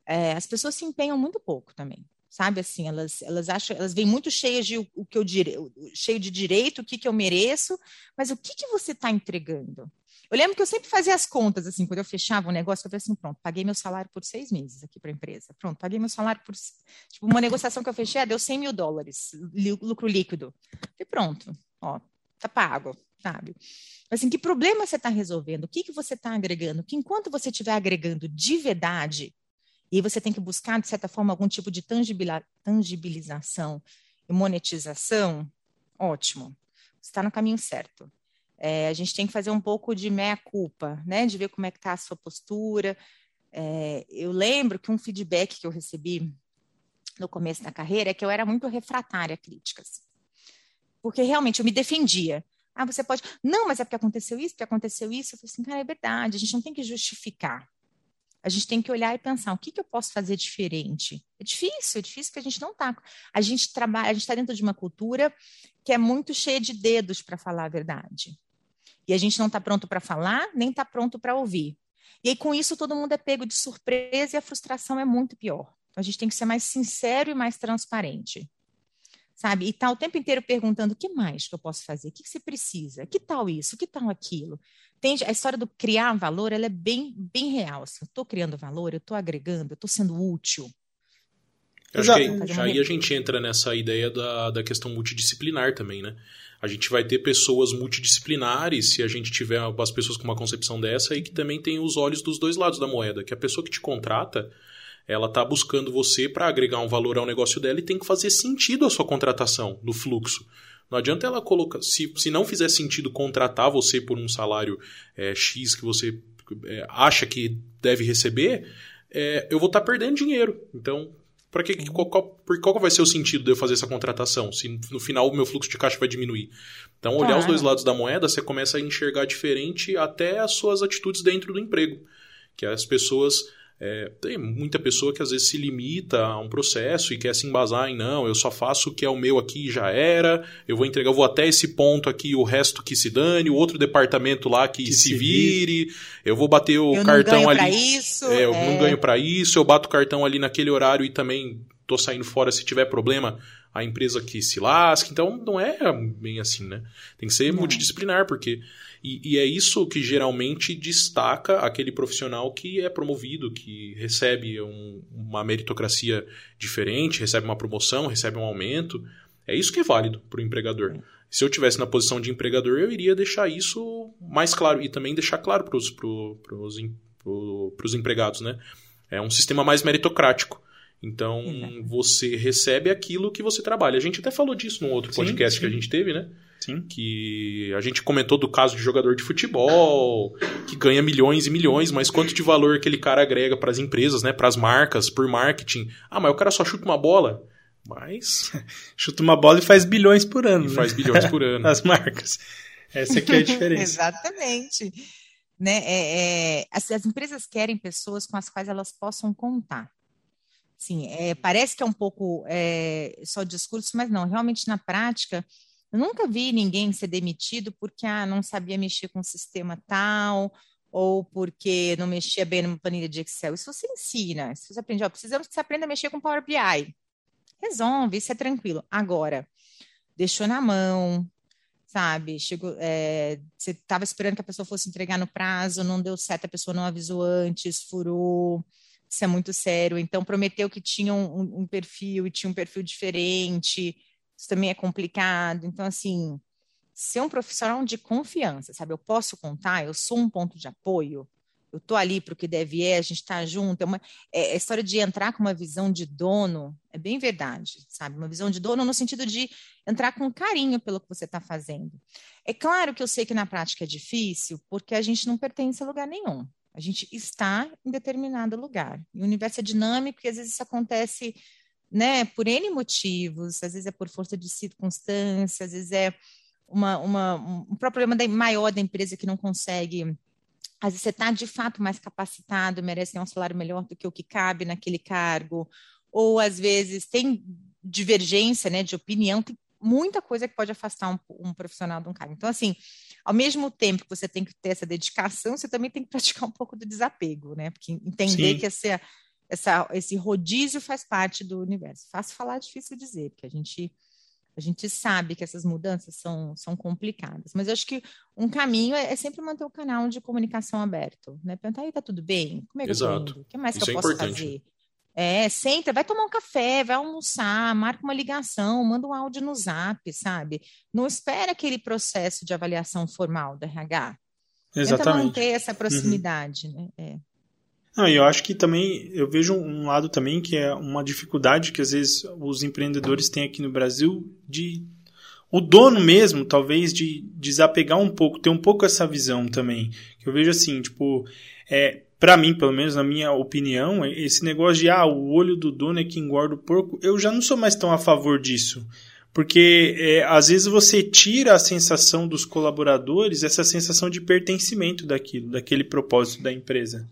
é, as pessoas se empenham muito pouco também. Sabe assim, elas, elas acham, elas vêm muito cheias de o que eu dire, cheio de direito, o que, que eu mereço, mas o que, que você está entregando? Eu lembro que eu sempre fazia as contas, assim, quando eu fechava um negócio, eu falei assim, pronto, paguei meu salário por seis meses aqui para a empresa. Pronto, paguei meu salário por... Tipo, uma negociação que eu fechei, ah, deu 100 mil dólares, lucro líquido. E pronto, ó, tá pago, sabe? Assim, que problema você está resolvendo? O que, que você está agregando? Que enquanto você estiver agregando de verdade, e você tem que buscar, de certa forma, algum tipo de tangibilização e monetização, ótimo, você está no caminho certo. É, a gente tem que fazer um pouco de meia-culpa, né? De ver como é que está a sua postura. É, eu lembro que um feedback que eu recebi no começo da carreira é que eu era muito refratária a críticas. Porque realmente eu me defendia. Ah, você pode. Não, mas é porque aconteceu isso, porque aconteceu isso. Eu falei assim, cara, é verdade, a gente não tem que justificar. A gente tem que olhar e pensar, o que, que eu posso fazer diferente? É difícil, é difícil porque a gente não está. A gente trabalha, a gente está dentro de uma cultura que é muito cheia de dedos para falar a verdade. E a gente não está pronto para falar, nem está pronto para ouvir. E aí, com isso, todo mundo é pego de surpresa e a frustração é muito pior. Então, a gente tem que ser mais sincero e mais transparente. Sabe? E tá o tempo inteiro perguntando: o que mais que eu posso fazer? O que, que você precisa? Que tal isso? Que tal aquilo? Entende? A história do criar valor ela é bem, bem real. Assim, eu estou criando valor, eu estou agregando, eu estou sendo útil. Eu acho que aí a gente entra nessa ideia da, da questão multidisciplinar também, né? A gente vai ter pessoas multidisciplinares se a gente tiver as pessoas com uma concepção dessa e que também tem os olhos dos dois lados da moeda. Que a pessoa que te contrata, ela está buscando você para agregar um valor ao negócio dela e tem que fazer sentido a sua contratação no fluxo. Não adianta ela colocar. Se, se não fizer sentido contratar você por um salário é, X que você é, acha que deve receber, é, eu vou estar tá perdendo dinheiro. Então, para que, qual, qual, qual vai ser o sentido de eu fazer essa contratação? Se no final o meu fluxo de caixa vai diminuir. Então, olhar os dois lados da moeda, você começa a enxergar diferente até as suas atitudes dentro do emprego. Que as pessoas é, tem muita pessoa que às vezes se limita a um processo e quer se embasar em não, eu só faço o que é o meu aqui já era, eu vou entregar, eu vou até esse ponto aqui, o resto que se dane, o outro departamento lá que, que se, se vire, eu vou bater o eu cartão ali. Isso, é, eu é... não ganho para isso, eu bato o cartão ali naquele horário e também tô saindo fora se tiver problema a empresa que se lasque. Então não é bem assim, né? Tem que ser não. multidisciplinar, porque e, e, é isso que geralmente destaca aquele profissional que é promovido, que recebe um, uma meritocracia diferente, recebe uma promoção, recebe um aumento. É isso que é válido para o empregador. Se eu tivesse na posição de empregador, eu iria deixar isso mais claro e também deixar claro para os pro, empregados, né? É um sistema mais meritocrático. Então, você recebe aquilo que você trabalha. A gente até falou disso num outro podcast sim. que a gente teve, né? Sim. Que a gente comentou do caso de jogador de futebol, que ganha milhões e milhões, mas quanto de valor aquele cara agrega para as empresas, né? Para as marcas, por marketing. Ah, mas o cara só chuta uma bola. Mas. chuta uma bola e faz bilhões por ano. E né? faz bilhões por ano. as marcas. Essa aqui é a diferença. Exatamente. Né? É, é, as, as empresas querem pessoas com as quais elas possam contar. Sim, é, parece que é um pouco é, só discurso, mas não, realmente na prática, eu nunca vi ninguém ser demitido porque ah, não sabia mexer com o sistema tal, ou porque não mexia bem numa planilha de Excel. Isso você ensina, isso você aprende. Ó, precisamos que você aprenda a mexer com Power BI. Resolve, isso é tranquilo. Agora, deixou na mão, sabe? Chegou, é, você estava esperando que a pessoa fosse entregar no prazo, não deu certo, a pessoa não avisou antes, furou. Isso é muito sério. Então, prometeu que tinha um, um perfil e tinha um perfil diferente isso também é complicado. Então, assim, ser um profissional de confiança, sabe? Eu posso contar, eu sou um ponto de apoio, eu estou ali para o que deve é, a gente está junto. É uma é, a história de entrar com uma visão de dono é bem verdade, sabe? Uma visão de dono no sentido de entrar com carinho pelo que você está fazendo. É claro que eu sei que na prática é difícil, porque a gente não pertence a lugar nenhum. A gente está em determinado lugar. E o universo é dinâmico e às vezes isso acontece né, por N motivos, às vezes é por força de circunstância, às vezes é uma, uma, um problema maior da empresa que não consegue. Às vezes você está de fato mais capacitado, merece um salário melhor do que o que cabe naquele cargo, ou às vezes tem divergência né, de opinião, tem muita coisa que pode afastar um, um, profissional de um cargo. Então, assim, ao mesmo tempo que você tem que ter essa dedicação, você também tem que praticar um pouco do desapego, né? Porque entender Sim. que essa essa, esse rodízio faz parte do universo. Fácil falar, difícil dizer, porque a gente a gente sabe que essas mudanças são, são complicadas, mas eu acho que um caminho é, é sempre manter o canal de comunicação aberto, né? Perguntar, aí, tá tudo bem? Como é que Exato. eu tô O que mais Isso que eu é posso importante. fazer? É, senta, vai tomar um café, vai almoçar, marca uma ligação, manda um áudio no zap, sabe? Não espera aquele processo de avaliação formal do RH. Exatamente. Tenta manter essa proximidade, uhum. né? É. Não, eu acho que também, eu vejo um lado também que é uma dificuldade que às vezes os empreendedores têm aqui no Brasil de o dono mesmo, talvez, de desapegar um pouco, ter um pouco essa visão também. Que eu vejo assim, tipo, é, para mim, pelo menos na minha opinião, esse negócio de ah, o olho do dono é que engorda o porco, eu já não sou mais tão a favor disso. Porque é, às vezes você tira a sensação dos colaboradores, essa sensação de pertencimento daquilo, daquele propósito da empresa.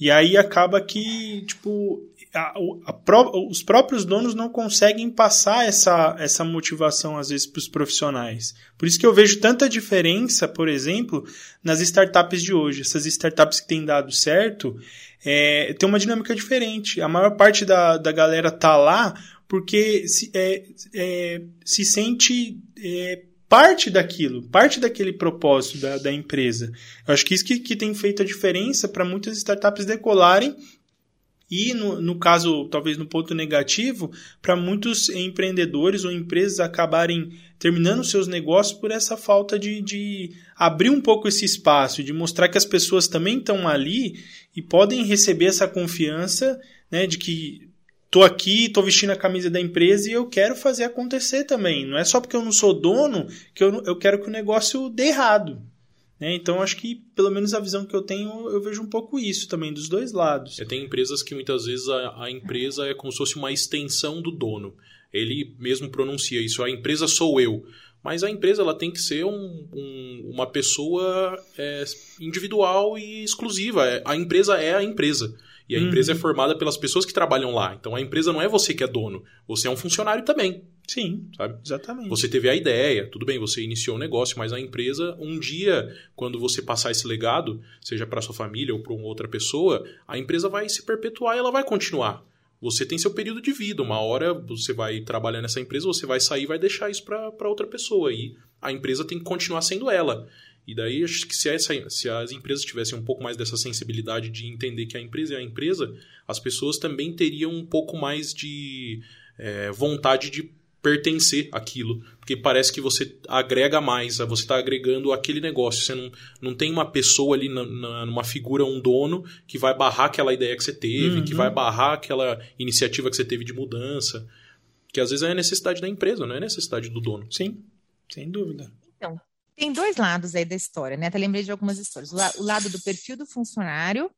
E aí acaba que, tipo, a, a, os próprios donos não conseguem passar essa, essa motivação, às vezes, para os profissionais. Por isso que eu vejo tanta diferença, por exemplo, nas startups de hoje. Essas startups que têm dado certo, é, tem uma dinâmica diferente. A maior parte da, da galera tá lá porque se, é, é, se sente é, parte daquilo, parte daquele propósito da, da empresa. Eu acho que isso que, que tem feito a diferença para muitas startups decolarem e, no, no caso, talvez no ponto negativo, para muitos empreendedores ou empresas acabarem terminando seus negócios por essa falta de, de abrir um pouco esse espaço, de mostrar que as pessoas também estão ali e podem receber essa confiança né, de que tô aqui, tô vestindo a camisa da empresa e eu quero fazer acontecer também. Não é só porque eu não sou dono que eu, eu quero que o negócio dê errado. Né? Então, acho que, pelo menos a visão que eu tenho, eu vejo um pouco isso também, dos dois lados. É, tem empresas que muitas vezes a, a empresa é como se fosse uma extensão do dono. Ele mesmo pronuncia isso, a empresa sou eu. Mas a empresa ela tem que ser um, um, uma pessoa é, individual e exclusiva. É, a empresa é a empresa. E a uhum. empresa é formada pelas pessoas que trabalham lá. Então a empresa não é você que é dono, você é um funcionário também. Sim, sabe? Exatamente. Você teve a ideia, tudo bem, você iniciou o negócio, mas a empresa, um dia, quando você passar esse legado, seja para sua família ou para uma outra pessoa, a empresa vai se perpetuar e ela vai continuar. Você tem seu período de vida, uma hora você vai trabalhar nessa empresa, você vai sair e vai deixar isso para outra pessoa. E a empresa tem que continuar sendo ela. E daí, acho que se, essa, se as empresas tivessem um pouco mais dessa sensibilidade de entender que a empresa é a empresa, as pessoas também teriam um pouco mais de é, vontade de pertencer àquilo. Porque parece que você agrega mais, você está agregando aquele negócio. Você não, não tem uma pessoa ali, na, na, numa figura, um dono, que vai barrar aquela ideia que você teve, uhum. que vai barrar aquela iniciativa que você teve de mudança. Que às vezes é a necessidade da empresa, não é a necessidade do dono. Sim, sem dúvida. Então, tem dois lados aí da história, né? Até lembrei de algumas histórias. O, la o lado do perfil do funcionário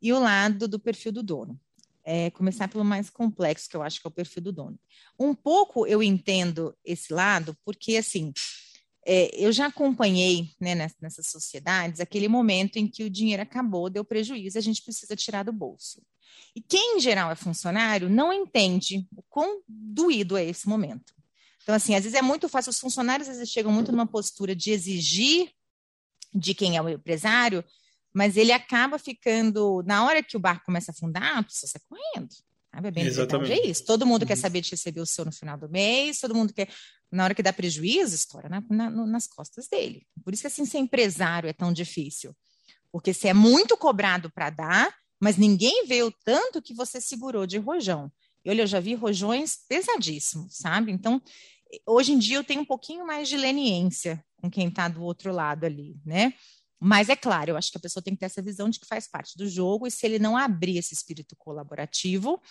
e o lado do perfil do dono. É, começar pelo mais complexo, que eu acho que é o perfil do dono. Um pouco eu entendo esse lado, porque assim, é, eu já acompanhei né, nessas sociedades aquele momento em que o dinheiro acabou, deu prejuízo, a gente precisa tirar do bolso. E quem em geral é funcionário não entende o quão doído é esse momento. Então, assim, às vezes é muito fácil, os funcionários às vezes chegam muito numa postura de exigir de quem é o empresário, mas ele acaba ficando, na hora que o barco começa a afundar, a pessoa sai correndo. Sabe? É bem Exatamente. é isso. Todo mundo uhum. quer saber de receber o seu no final do mês, todo mundo quer, na hora que dá prejuízo, estoura na, na, nas costas dele. Por isso que assim, ser empresário é tão difícil. Porque você é muito cobrado para dar, mas ninguém vê o tanto que você segurou de rojão. E olha, eu já vi rojões pesadíssimos, sabe? Então, hoje em dia eu tenho um pouquinho mais de leniência com quem está do outro lado ali, né? Mas é claro, eu acho que a pessoa tem que ter essa visão de que faz parte do jogo, e se ele não abrir esse espírito colaborativo,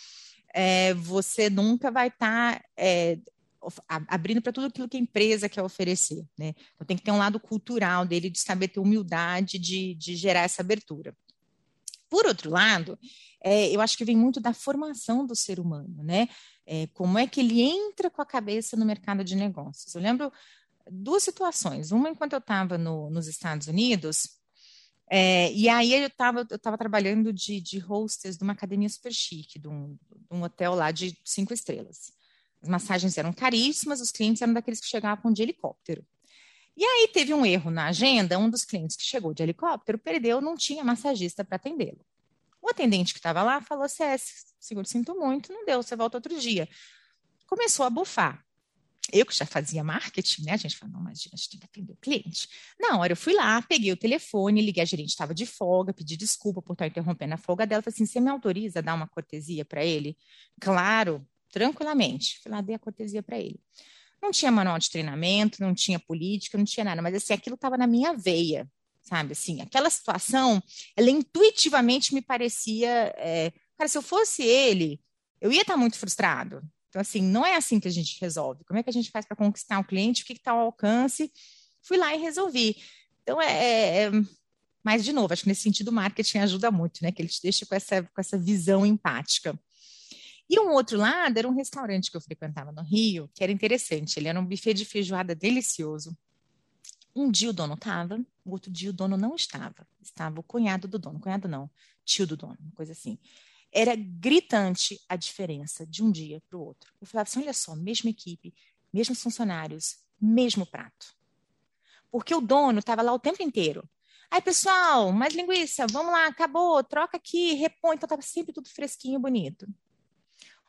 é, você nunca vai estar tá, é, abrindo para tudo aquilo que a empresa quer oferecer. Né? Então tem que ter um lado cultural dele de saber ter humildade de, de gerar essa abertura. Por outro lado, é, eu acho que vem muito da formação do ser humano, né? É, como é que ele entra com a cabeça no mercado de negócios? Eu lembro duas situações. Uma enquanto eu estava no, nos Estados Unidos, é, e aí eu estava eu tava trabalhando de, de hostess de uma academia super chique, de um, de um, hotel lá de cinco estrelas. As massagens eram caríssimas, os clientes eram daqueles que chegavam de helicóptero. E aí teve um erro na agenda, um dos clientes que chegou de helicóptero perdeu, não tinha massagista para atendê-lo. O atendente que estava lá falou assim, é, sinto muito, não deu, você volta outro dia. Começou a bufar. Eu que já fazia marketing, né? A gente falou, não, mas a gente tem que atender o cliente. Na hora eu fui lá, peguei o telefone, liguei, a gerente estava de folga, pedi desculpa por estar interrompendo a folga dela. Falei assim, você me autoriza a dar uma cortesia para ele? Claro, tranquilamente. Fui lá, dei a cortesia para ele. Não tinha manual de treinamento, não tinha política, não tinha nada, mas assim, aquilo estava na minha veia, sabe? Assim, aquela situação, ela intuitivamente me parecia, é, cara, se eu fosse ele, eu ia estar muito frustrado, então, assim, não é assim que a gente resolve. Como é que a gente faz para conquistar um cliente? O que está ao alcance? Fui lá e resolvi. Então, é, é, é, Mas, de novo, acho que nesse sentido o marketing ajuda muito, né? Que ele te deixa com essa, com essa visão empática. E um outro lado era um restaurante que eu frequentava no Rio, que era interessante. Ele era um buffet de feijoada delicioso. Um dia o dono estava, o outro dia o dono não estava. Estava o cunhado do dono, cunhado não, tio do dono, uma coisa assim. Era gritante a diferença de um dia para o outro. Eu falava assim: olha só, mesma equipe, mesmos funcionários, mesmo prato. Porque o dono estava lá o tempo inteiro. Aí, pessoal, mais linguiça, vamos lá, acabou, troca aqui, repõe. Então, estava sempre tudo fresquinho, bonito.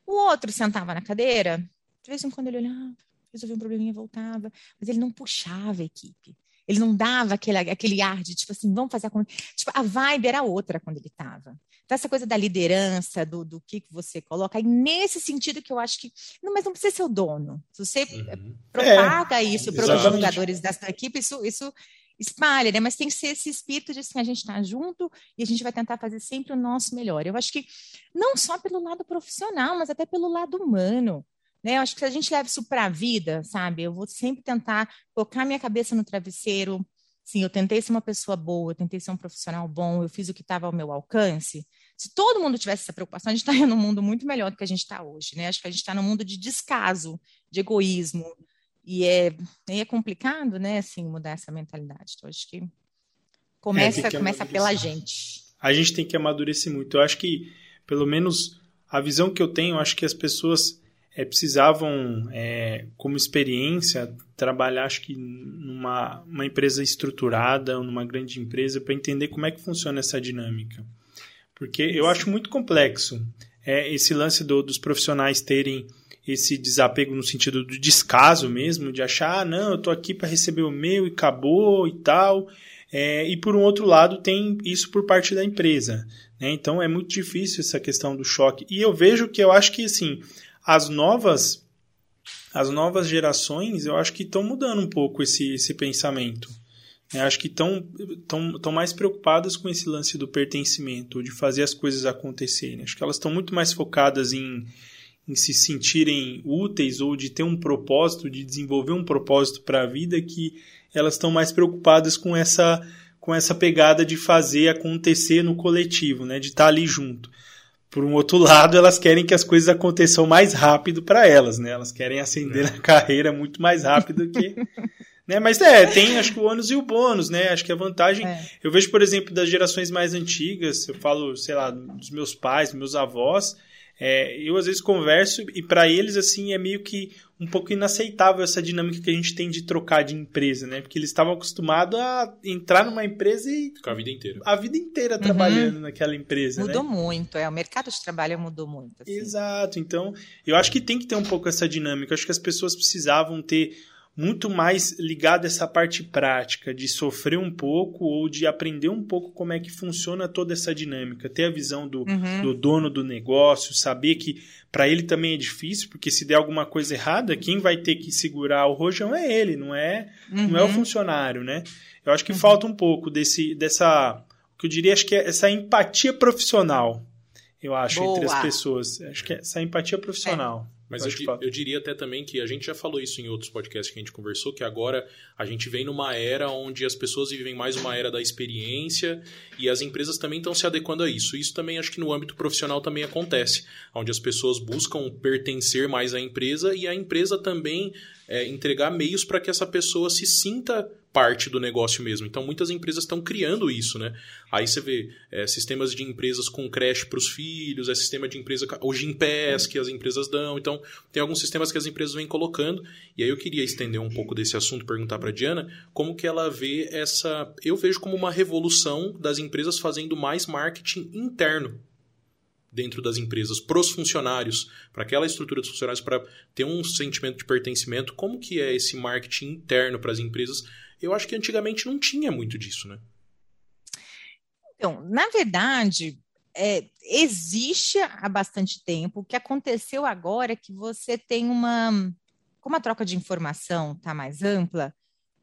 O outro sentava na cadeira, de vez em quando ele olhava, resolvia um probleminha e voltava, mas ele não puxava a equipe. Ele não dava aquele, aquele ar de, tipo assim, vamos fazer a... Tipo, a vibe era outra quando ele estava. Então, essa coisa da liderança, do, do que, que você coloca, aí nesse sentido que eu acho que... Não, mas não precisa ser o dono. Se você uhum. propaga é, isso para os jogadores da sua equipe, isso, isso espalha, né? Mas tem que ser esse espírito de assim, a gente está junto e a gente vai tentar fazer sempre o nosso melhor. Eu acho que não só pelo lado profissional, mas até pelo lado humano. Né? Eu acho que se a gente leva isso para a vida, sabe? Eu vou sempre tentar colocar minha cabeça no travesseiro. Sim, eu tentei ser uma pessoa boa, eu tentei ser um profissional bom, eu fiz o que estava ao meu alcance. Se todo mundo tivesse essa preocupação, a gente estaria num mundo muito melhor do que a gente está hoje, né? Acho que a gente está num mundo de descaso, de egoísmo, e é, é complicado, né, assim, mudar essa mentalidade. Então, acho que começa, é, que começa pela gente. A gente tem que amadurecer muito. Eu acho que, pelo menos, a visão que eu tenho, acho que as pessoas é, precisavam, é, como experiência, trabalhar, acho que numa uma empresa estruturada ou numa grande empresa para entender como é que funciona essa dinâmica. Porque eu acho muito complexo é, esse lance do, dos profissionais terem esse desapego no sentido do descaso mesmo, de achar, ah, não, eu estou aqui para receber o meu e acabou e tal. É, e por um outro lado, tem isso por parte da empresa. Né? Então é muito difícil essa questão do choque. E eu vejo que eu acho que assim, as novas as novas gerações, eu acho que estão mudando um pouco esse, esse pensamento. Eu né? acho que estão tão, tão mais preocupadas com esse lance do pertencimento, de fazer as coisas acontecerem. Acho que elas estão muito mais focadas em, em se sentirem úteis ou de ter um propósito, de desenvolver um propósito para a vida, que elas estão mais preocupadas com essa com essa pegada de fazer acontecer no coletivo, né, de estar tá ali junto. Por um outro lado, elas querem que as coisas aconteçam mais rápido para elas, né? Elas querem ascender é. na carreira muito mais rápido que né? Mas é, tem acho que o ônus e o bônus, né? Acho que a vantagem. É. Eu vejo, por exemplo, das gerações mais antigas, eu falo, sei lá, dos meus pais, dos meus avós, é, eu às vezes converso e para eles assim é meio que um pouco inaceitável essa dinâmica que a gente tem de trocar de empresa, né? Porque eles estavam acostumados a entrar numa empresa e ficar a vida inteira, a vida inteira uhum. trabalhando naquela empresa. Mudou né? muito, é o mercado de trabalho mudou muito. Assim. Exato, então eu acho que tem que ter um pouco essa dinâmica. Eu acho que as pessoas precisavam ter muito mais ligado a essa parte prática, de sofrer um pouco ou de aprender um pouco como é que funciona toda essa dinâmica, ter a visão do, uhum. do dono do negócio, saber que para ele também é difícil, porque se der alguma coisa errada, quem vai ter que segurar o rojão é ele, não é, uhum. não é o uhum. funcionário, né? Eu acho que uhum. falta um pouco desse, dessa, o que eu diria, acho que é essa empatia profissional, eu acho, Boa. entre as pessoas. Acho que é essa empatia profissional. É. Mas eu, eu, diria até também que a gente já falou isso em outros podcasts que a gente conversou, que agora a gente vem numa era onde as pessoas vivem mais uma era da experiência e as empresas também estão se adequando a isso. Isso também acho que no âmbito profissional também acontece, onde as pessoas buscam pertencer mais à empresa e a empresa também é, entregar meios para que essa pessoa se sinta parte do negócio mesmo. Então, muitas empresas estão criando isso, né? Aí você vê é, sistemas de empresas com creche para os filhos, é sistema de empresa, o Gimpass que as empresas dão. Então, tem alguns sistemas que as empresas vêm colocando. E aí eu queria estender um pouco desse assunto, perguntar para a Diana como que ela vê essa... Eu vejo como uma revolução das empresas fazendo mais marketing interno dentro das empresas, para os funcionários, para aquela estrutura dos funcionários, para ter um sentimento de pertencimento. Como que é esse marketing interno para as empresas? Eu acho que antigamente não tinha muito disso, né? Então, na verdade, é, existe há bastante tempo. O que aconteceu agora é que você tem uma. Como a troca de informação está mais ampla,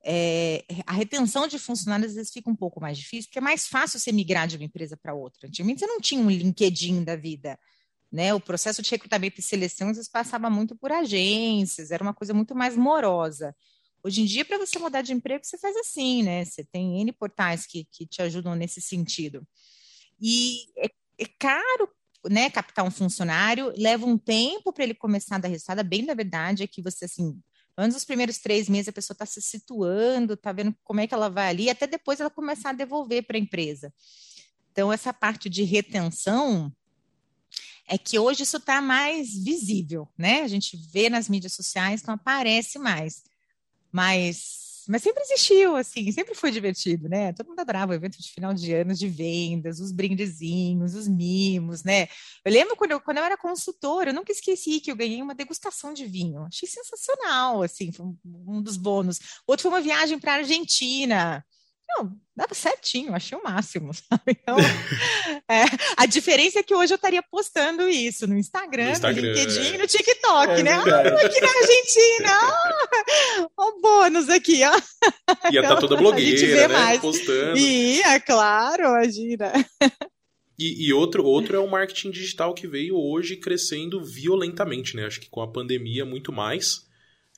é, a retenção de funcionários às vezes fica um pouco mais difícil, porque é mais fácil você migrar de uma empresa para outra. Antigamente você não tinha um LinkedIn da vida. Né? O processo de recrutamento e seleção às vezes passava muito por agências, era uma coisa muito mais morosa. Hoje em dia, para você mudar de emprego, você faz assim, né? Você tem N portais que, que te ajudam nesse sentido. E é, é caro né, captar um funcionário, leva um tempo para ele começar a dar resultado. Bem da verdade é que você, assim, antes dos primeiros três meses, a pessoa está se situando, está vendo como é que ela vai ali, até depois ela começar a devolver para a empresa. Então, essa parte de retenção é que hoje isso está mais visível, né? A gente vê nas mídias sociais, então aparece mais. Mas mas sempre existiu, assim, sempre foi divertido, né? Todo mundo adorava o evento de final de ano de vendas, os brindezinhos, os mimos, né? Eu lembro quando eu, quando eu era consultora, eu nunca esqueci que eu ganhei uma degustação de vinho. Achei sensacional, assim, foi um dos bônus. Outro foi uma viagem para a Argentina. Não, dava certinho, achei o máximo, sabe? Então, é, a diferença é que hoje eu estaria postando isso no Instagram, no, Instagram, no LinkedIn, é. no TikTok, é né? Ah, aqui na Argentina, ó, o bônus aqui, ó. Ia estar tá toda blogueira, né? Mais. Postando. Ia, claro, imagina. E, e, outro, outro é o marketing digital que veio hoje crescendo violentamente, né? Acho que com a pandemia muito mais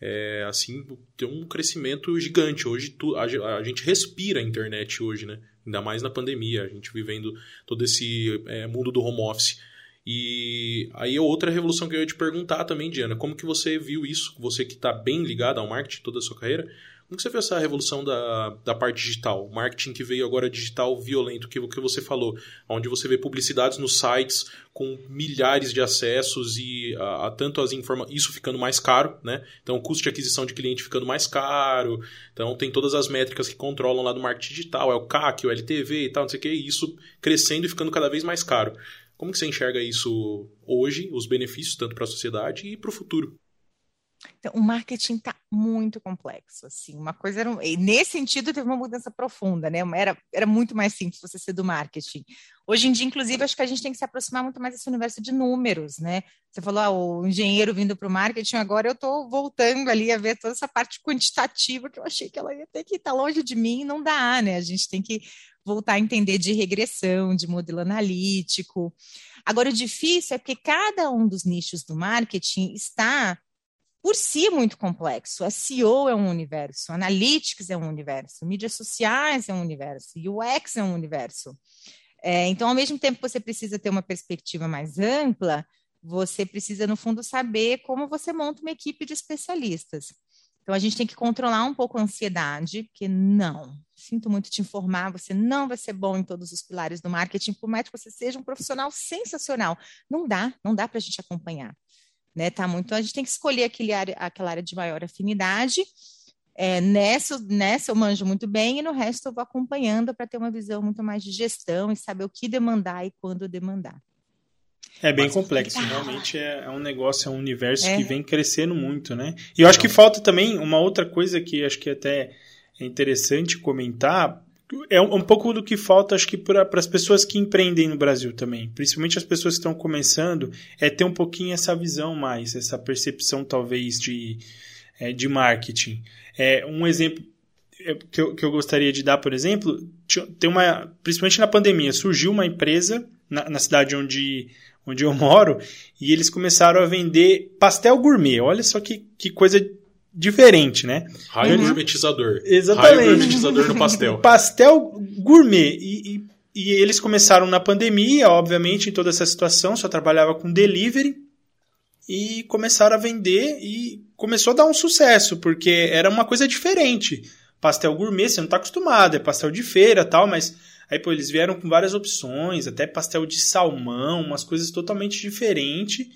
é, assim, tem um crescimento gigante. Hoje tu, a, a, gente respira a internet hoje, né? Ainda mais na pandemia, a gente vivendo todo esse é, mundo do home office. E aí é outra revolução que eu ia te perguntar também, Diana, como que você viu isso? Você que está bem ligado ao marketing toda a sua carreira, como você vê essa revolução da, da parte digital? Marketing que veio agora digital violento, que, que você falou, onde você vê publicidades nos sites com milhares de acessos e a, a tanto as isso ficando mais caro, né? Então o custo de aquisição de cliente ficando mais caro. Então tem todas as métricas que controlam lá do marketing digital, é o CAC, o LTV e tal, não sei o que, e isso crescendo e ficando cada vez mais caro. Como que você enxerga isso hoje, os benefícios tanto para a sociedade e para o futuro? Então, o marketing está muito complexo, assim, uma coisa era, nesse sentido teve uma mudança profunda, né, era, era muito mais simples você ser do marketing. Hoje em dia, inclusive, acho que a gente tem que se aproximar muito mais desse universo de números, né, você falou, ah, o engenheiro vindo para o marketing, agora eu estou voltando ali a ver toda essa parte quantitativa que eu achei que ela ia ter que estar tá longe de mim, não dá, né, a gente tem que voltar a entender de regressão, de modelo analítico. Agora, o difícil é porque cada um dos nichos do marketing está por si muito complexo. SEO é um universo, Analytics é um universo, mídias sociais é um universo, UX é um universo. É, então, ao mesmo tempo que você precisa ter uma perspectiva mais ampla, você precisa, no fundo, saber como você monta uma equipe de especialistas. Então, a gente tem que controlar um pouco a ansiedade, porque não, sinto muito te informar, você não vai ser bom em todos os pilares do marketing, por mais que você seja um profissional sensacional. Não dá, não dá para a gente acompanhar né? Tá muito, então a gente tem que escolher aquele área, aquela área de maior afinidade. É, nessa, nessa eu manjo muito bem e no resto eu vou acompanhando para ter uma visão muito mais de gestão e saber o que demandar e quando demandar. É bem Mas, complexo, ah, realmente é, é, um negócio, é um universo é. que vem crescendo muito, né? E eu acho que falta também uma outra coisa que acho que até é interessante comentar, é um, um, pouco do que falta, acho que, para as pessoas que empreendem no Brasil também, principalmente as pessoas que estão começando, é ter um pouquinho essa visão mais, essa percepção talvez de, é, de marketing. É, um exemplo é, que eu, que eu gostaria de dar, por exemplo, tem uma, principalmente na pandemia, surgiu uma empresa na, na cidade onde, onde eu moro e eles começaram a vender pastel gourmet. Olha só que, que coisa diferente, né? Raio uhum. gourmetizador. Exatamente. Raio gourmetizador no pastel. pastel gourmet. E, e, e, eles começaram na pandemia, obviamente, em toda essa situação, só trabalhava com delivery. E começaram a vender e começou a dar um sucesso, porque era uma coisa diferente. Pastel gourmet, você não está acostumado, é pastel de feira tal, mas aí pô, eles vieram com várias opções, até pastel de salmão, umas coisas totalmente diferentes,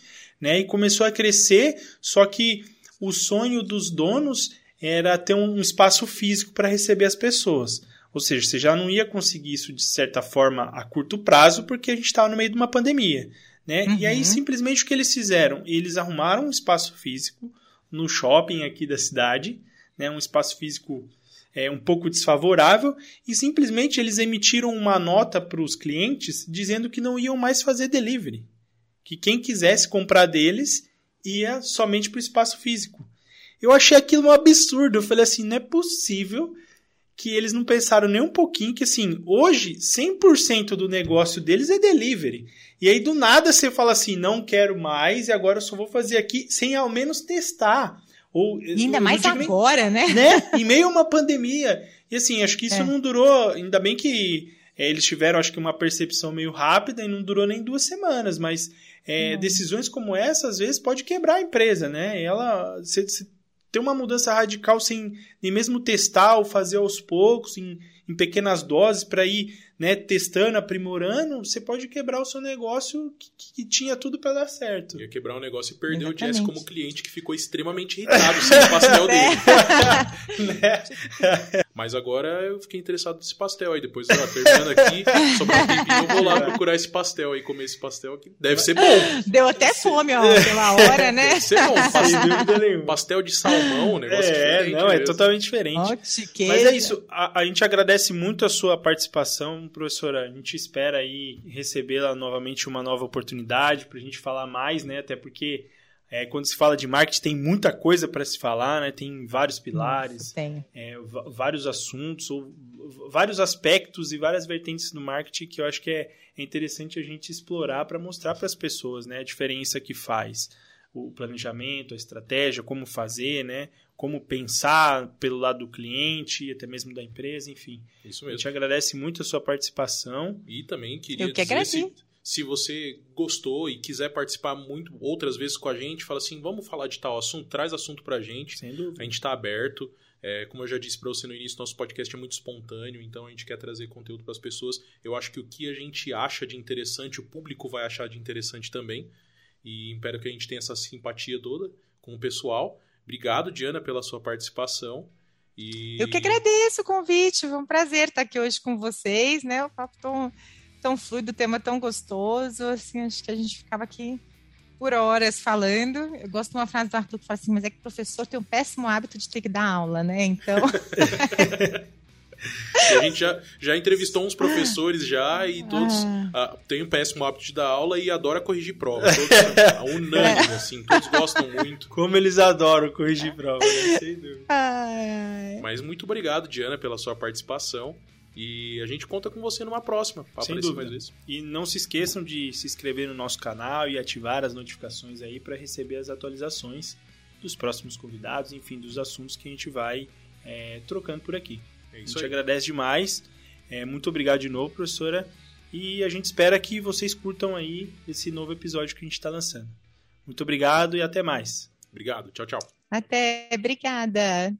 né? E começou a crescer, só que o sonho dos donos era ter um espaço físico para receber as pessoas. Ou seja, você já não ia conseguir isso de certa forma a curto prazo, porque a gente estava no meio de uma pandemia. Né? Uhum. E aí, uhum. simplesmente o que eles fizeram? Eles arrumaram um espaço físico no shopping aqui da cidade, né? um espaço físico é, um pouco desfavorável, e simplesmente eles emitiram uma nota para os clientes dizendo que não iam mais fazer delivery. Que quem quisesse comprar deles ia somente para o espaço físico. Eu achei aquilo um absurdo. Eu falei assim, não é possível que eles não pensaram nem um pouquinho que assim, hoje 100% do negócio deles é delivery. E aí do nada você fala assim, não quero mais e agora eu só vou fazer aqui sem ao menos testar. Ou, e ainda mais agora, né? né? Em meio a uma pandemia. E assim, acho que isso é. não durou, ainda bem que é, eles tiveram, acho que, uma percepção meio rápida e não durou nem duas semanas, mas é, decisões como essa, às vezes, pode quebrar a empresa, né? Ela, você, ter uma mudança radical sem nem mesmo testar ou fazer aos poucos, em, em pequenas doses, para ir né, testando, aprimorando, você pode quebrar o seu negócio que, que tinha tudo para dar certo. Ia quebrar o um negócio e perder Exatamente. o Jess como cliente que ficou extremamente irritado sem o pastel dele. né? Mas agora eu fiquei interessado nesse pastel aí. Depois, ó, terminando aqui, sobrar um tempinho, eu vou lá procurar esse pastel aí, comer esse pastel aqui. Deve ser bom. Deu até fome, ó, pela hora, né? Deve ser bom. Pastel, pastel de salmão, um negócio é, diferente. Não, é totalmente diferente. Mas é isso. A, a gente agradece muito a sua participação, professora. A gente espera aí recebê-la novamente uma nova oportunidade para a gente falar mais, né? Até porque é, quando se fala de marketing, tem muita coisa para se falar, né? Tem vários pilares, tem. É, vários assuntos, ou, vários aspectos e várias vertentes do marketing que eu acho que é, é interessante a gente explorar para mostrar para as pessoas né, a diferença que faz. O planejamento, a estratégia, como fazer, né? Como pensar pelo lado do cliente, até mesmo da empresa, enfim. Isso mesmo. A gente agradece muito a sua participação. E também queria eu que dizer se, se você gostou e quiser participar muito outras vezes com a gente, fala assim, vamos falar de tal assunto, traz assunto pra gente. Sem dúvida. A gente está aberto. É, como eu já disse para você no início, nosso podcast é muito espontâneo, então a gente quer trazer conteúdo para as pessoas. Eu acho que o que a gente acha de interessante, o público vai achar de interessante também. E espero que a gente tenha essa simpatia toda com o pessoal. Obrigado, Diana, pela sua participação. E... Eu que agradeço o convite, foi um prazer estar aqui hoje com vocês, né? O papo tão tão fluido, o tema tão gostoso, assim, acho que a gente ficava aqui por horas falando. Eu gosto de uma frase do Arthur que fala assim, mas é que o professor tem um péssimo hábito de ter que dar aula, né? Então. a gente já, já entrevistou uns professores já e todos ah. ah, têm um péssimo hábito de dar aula e adora corrigir prova. Todos, unânime, assim, todos gostam muito. Como eles adoram corrigir prova, né? sem dúvida. Ai. Mas muito obrigado, Diana, pela sua participação. E a gente conta com você numa próxima, mais vezes. E não se esqueçam de se inscrever no nosso canal e ativar as notificações aí para receber as atualizações dos próximos convidados, enfim, dos assuntos que a gente vai é, trocando por aqui. É a gente aí. agradece demais. É, muito obrigado de novo, professora. E a gente espera que vocês curtam aí esse novo episódio que a gente está lançando. Muito obrigado e até mais. Obrigado. Tchau, tchau. Até. Obrigada.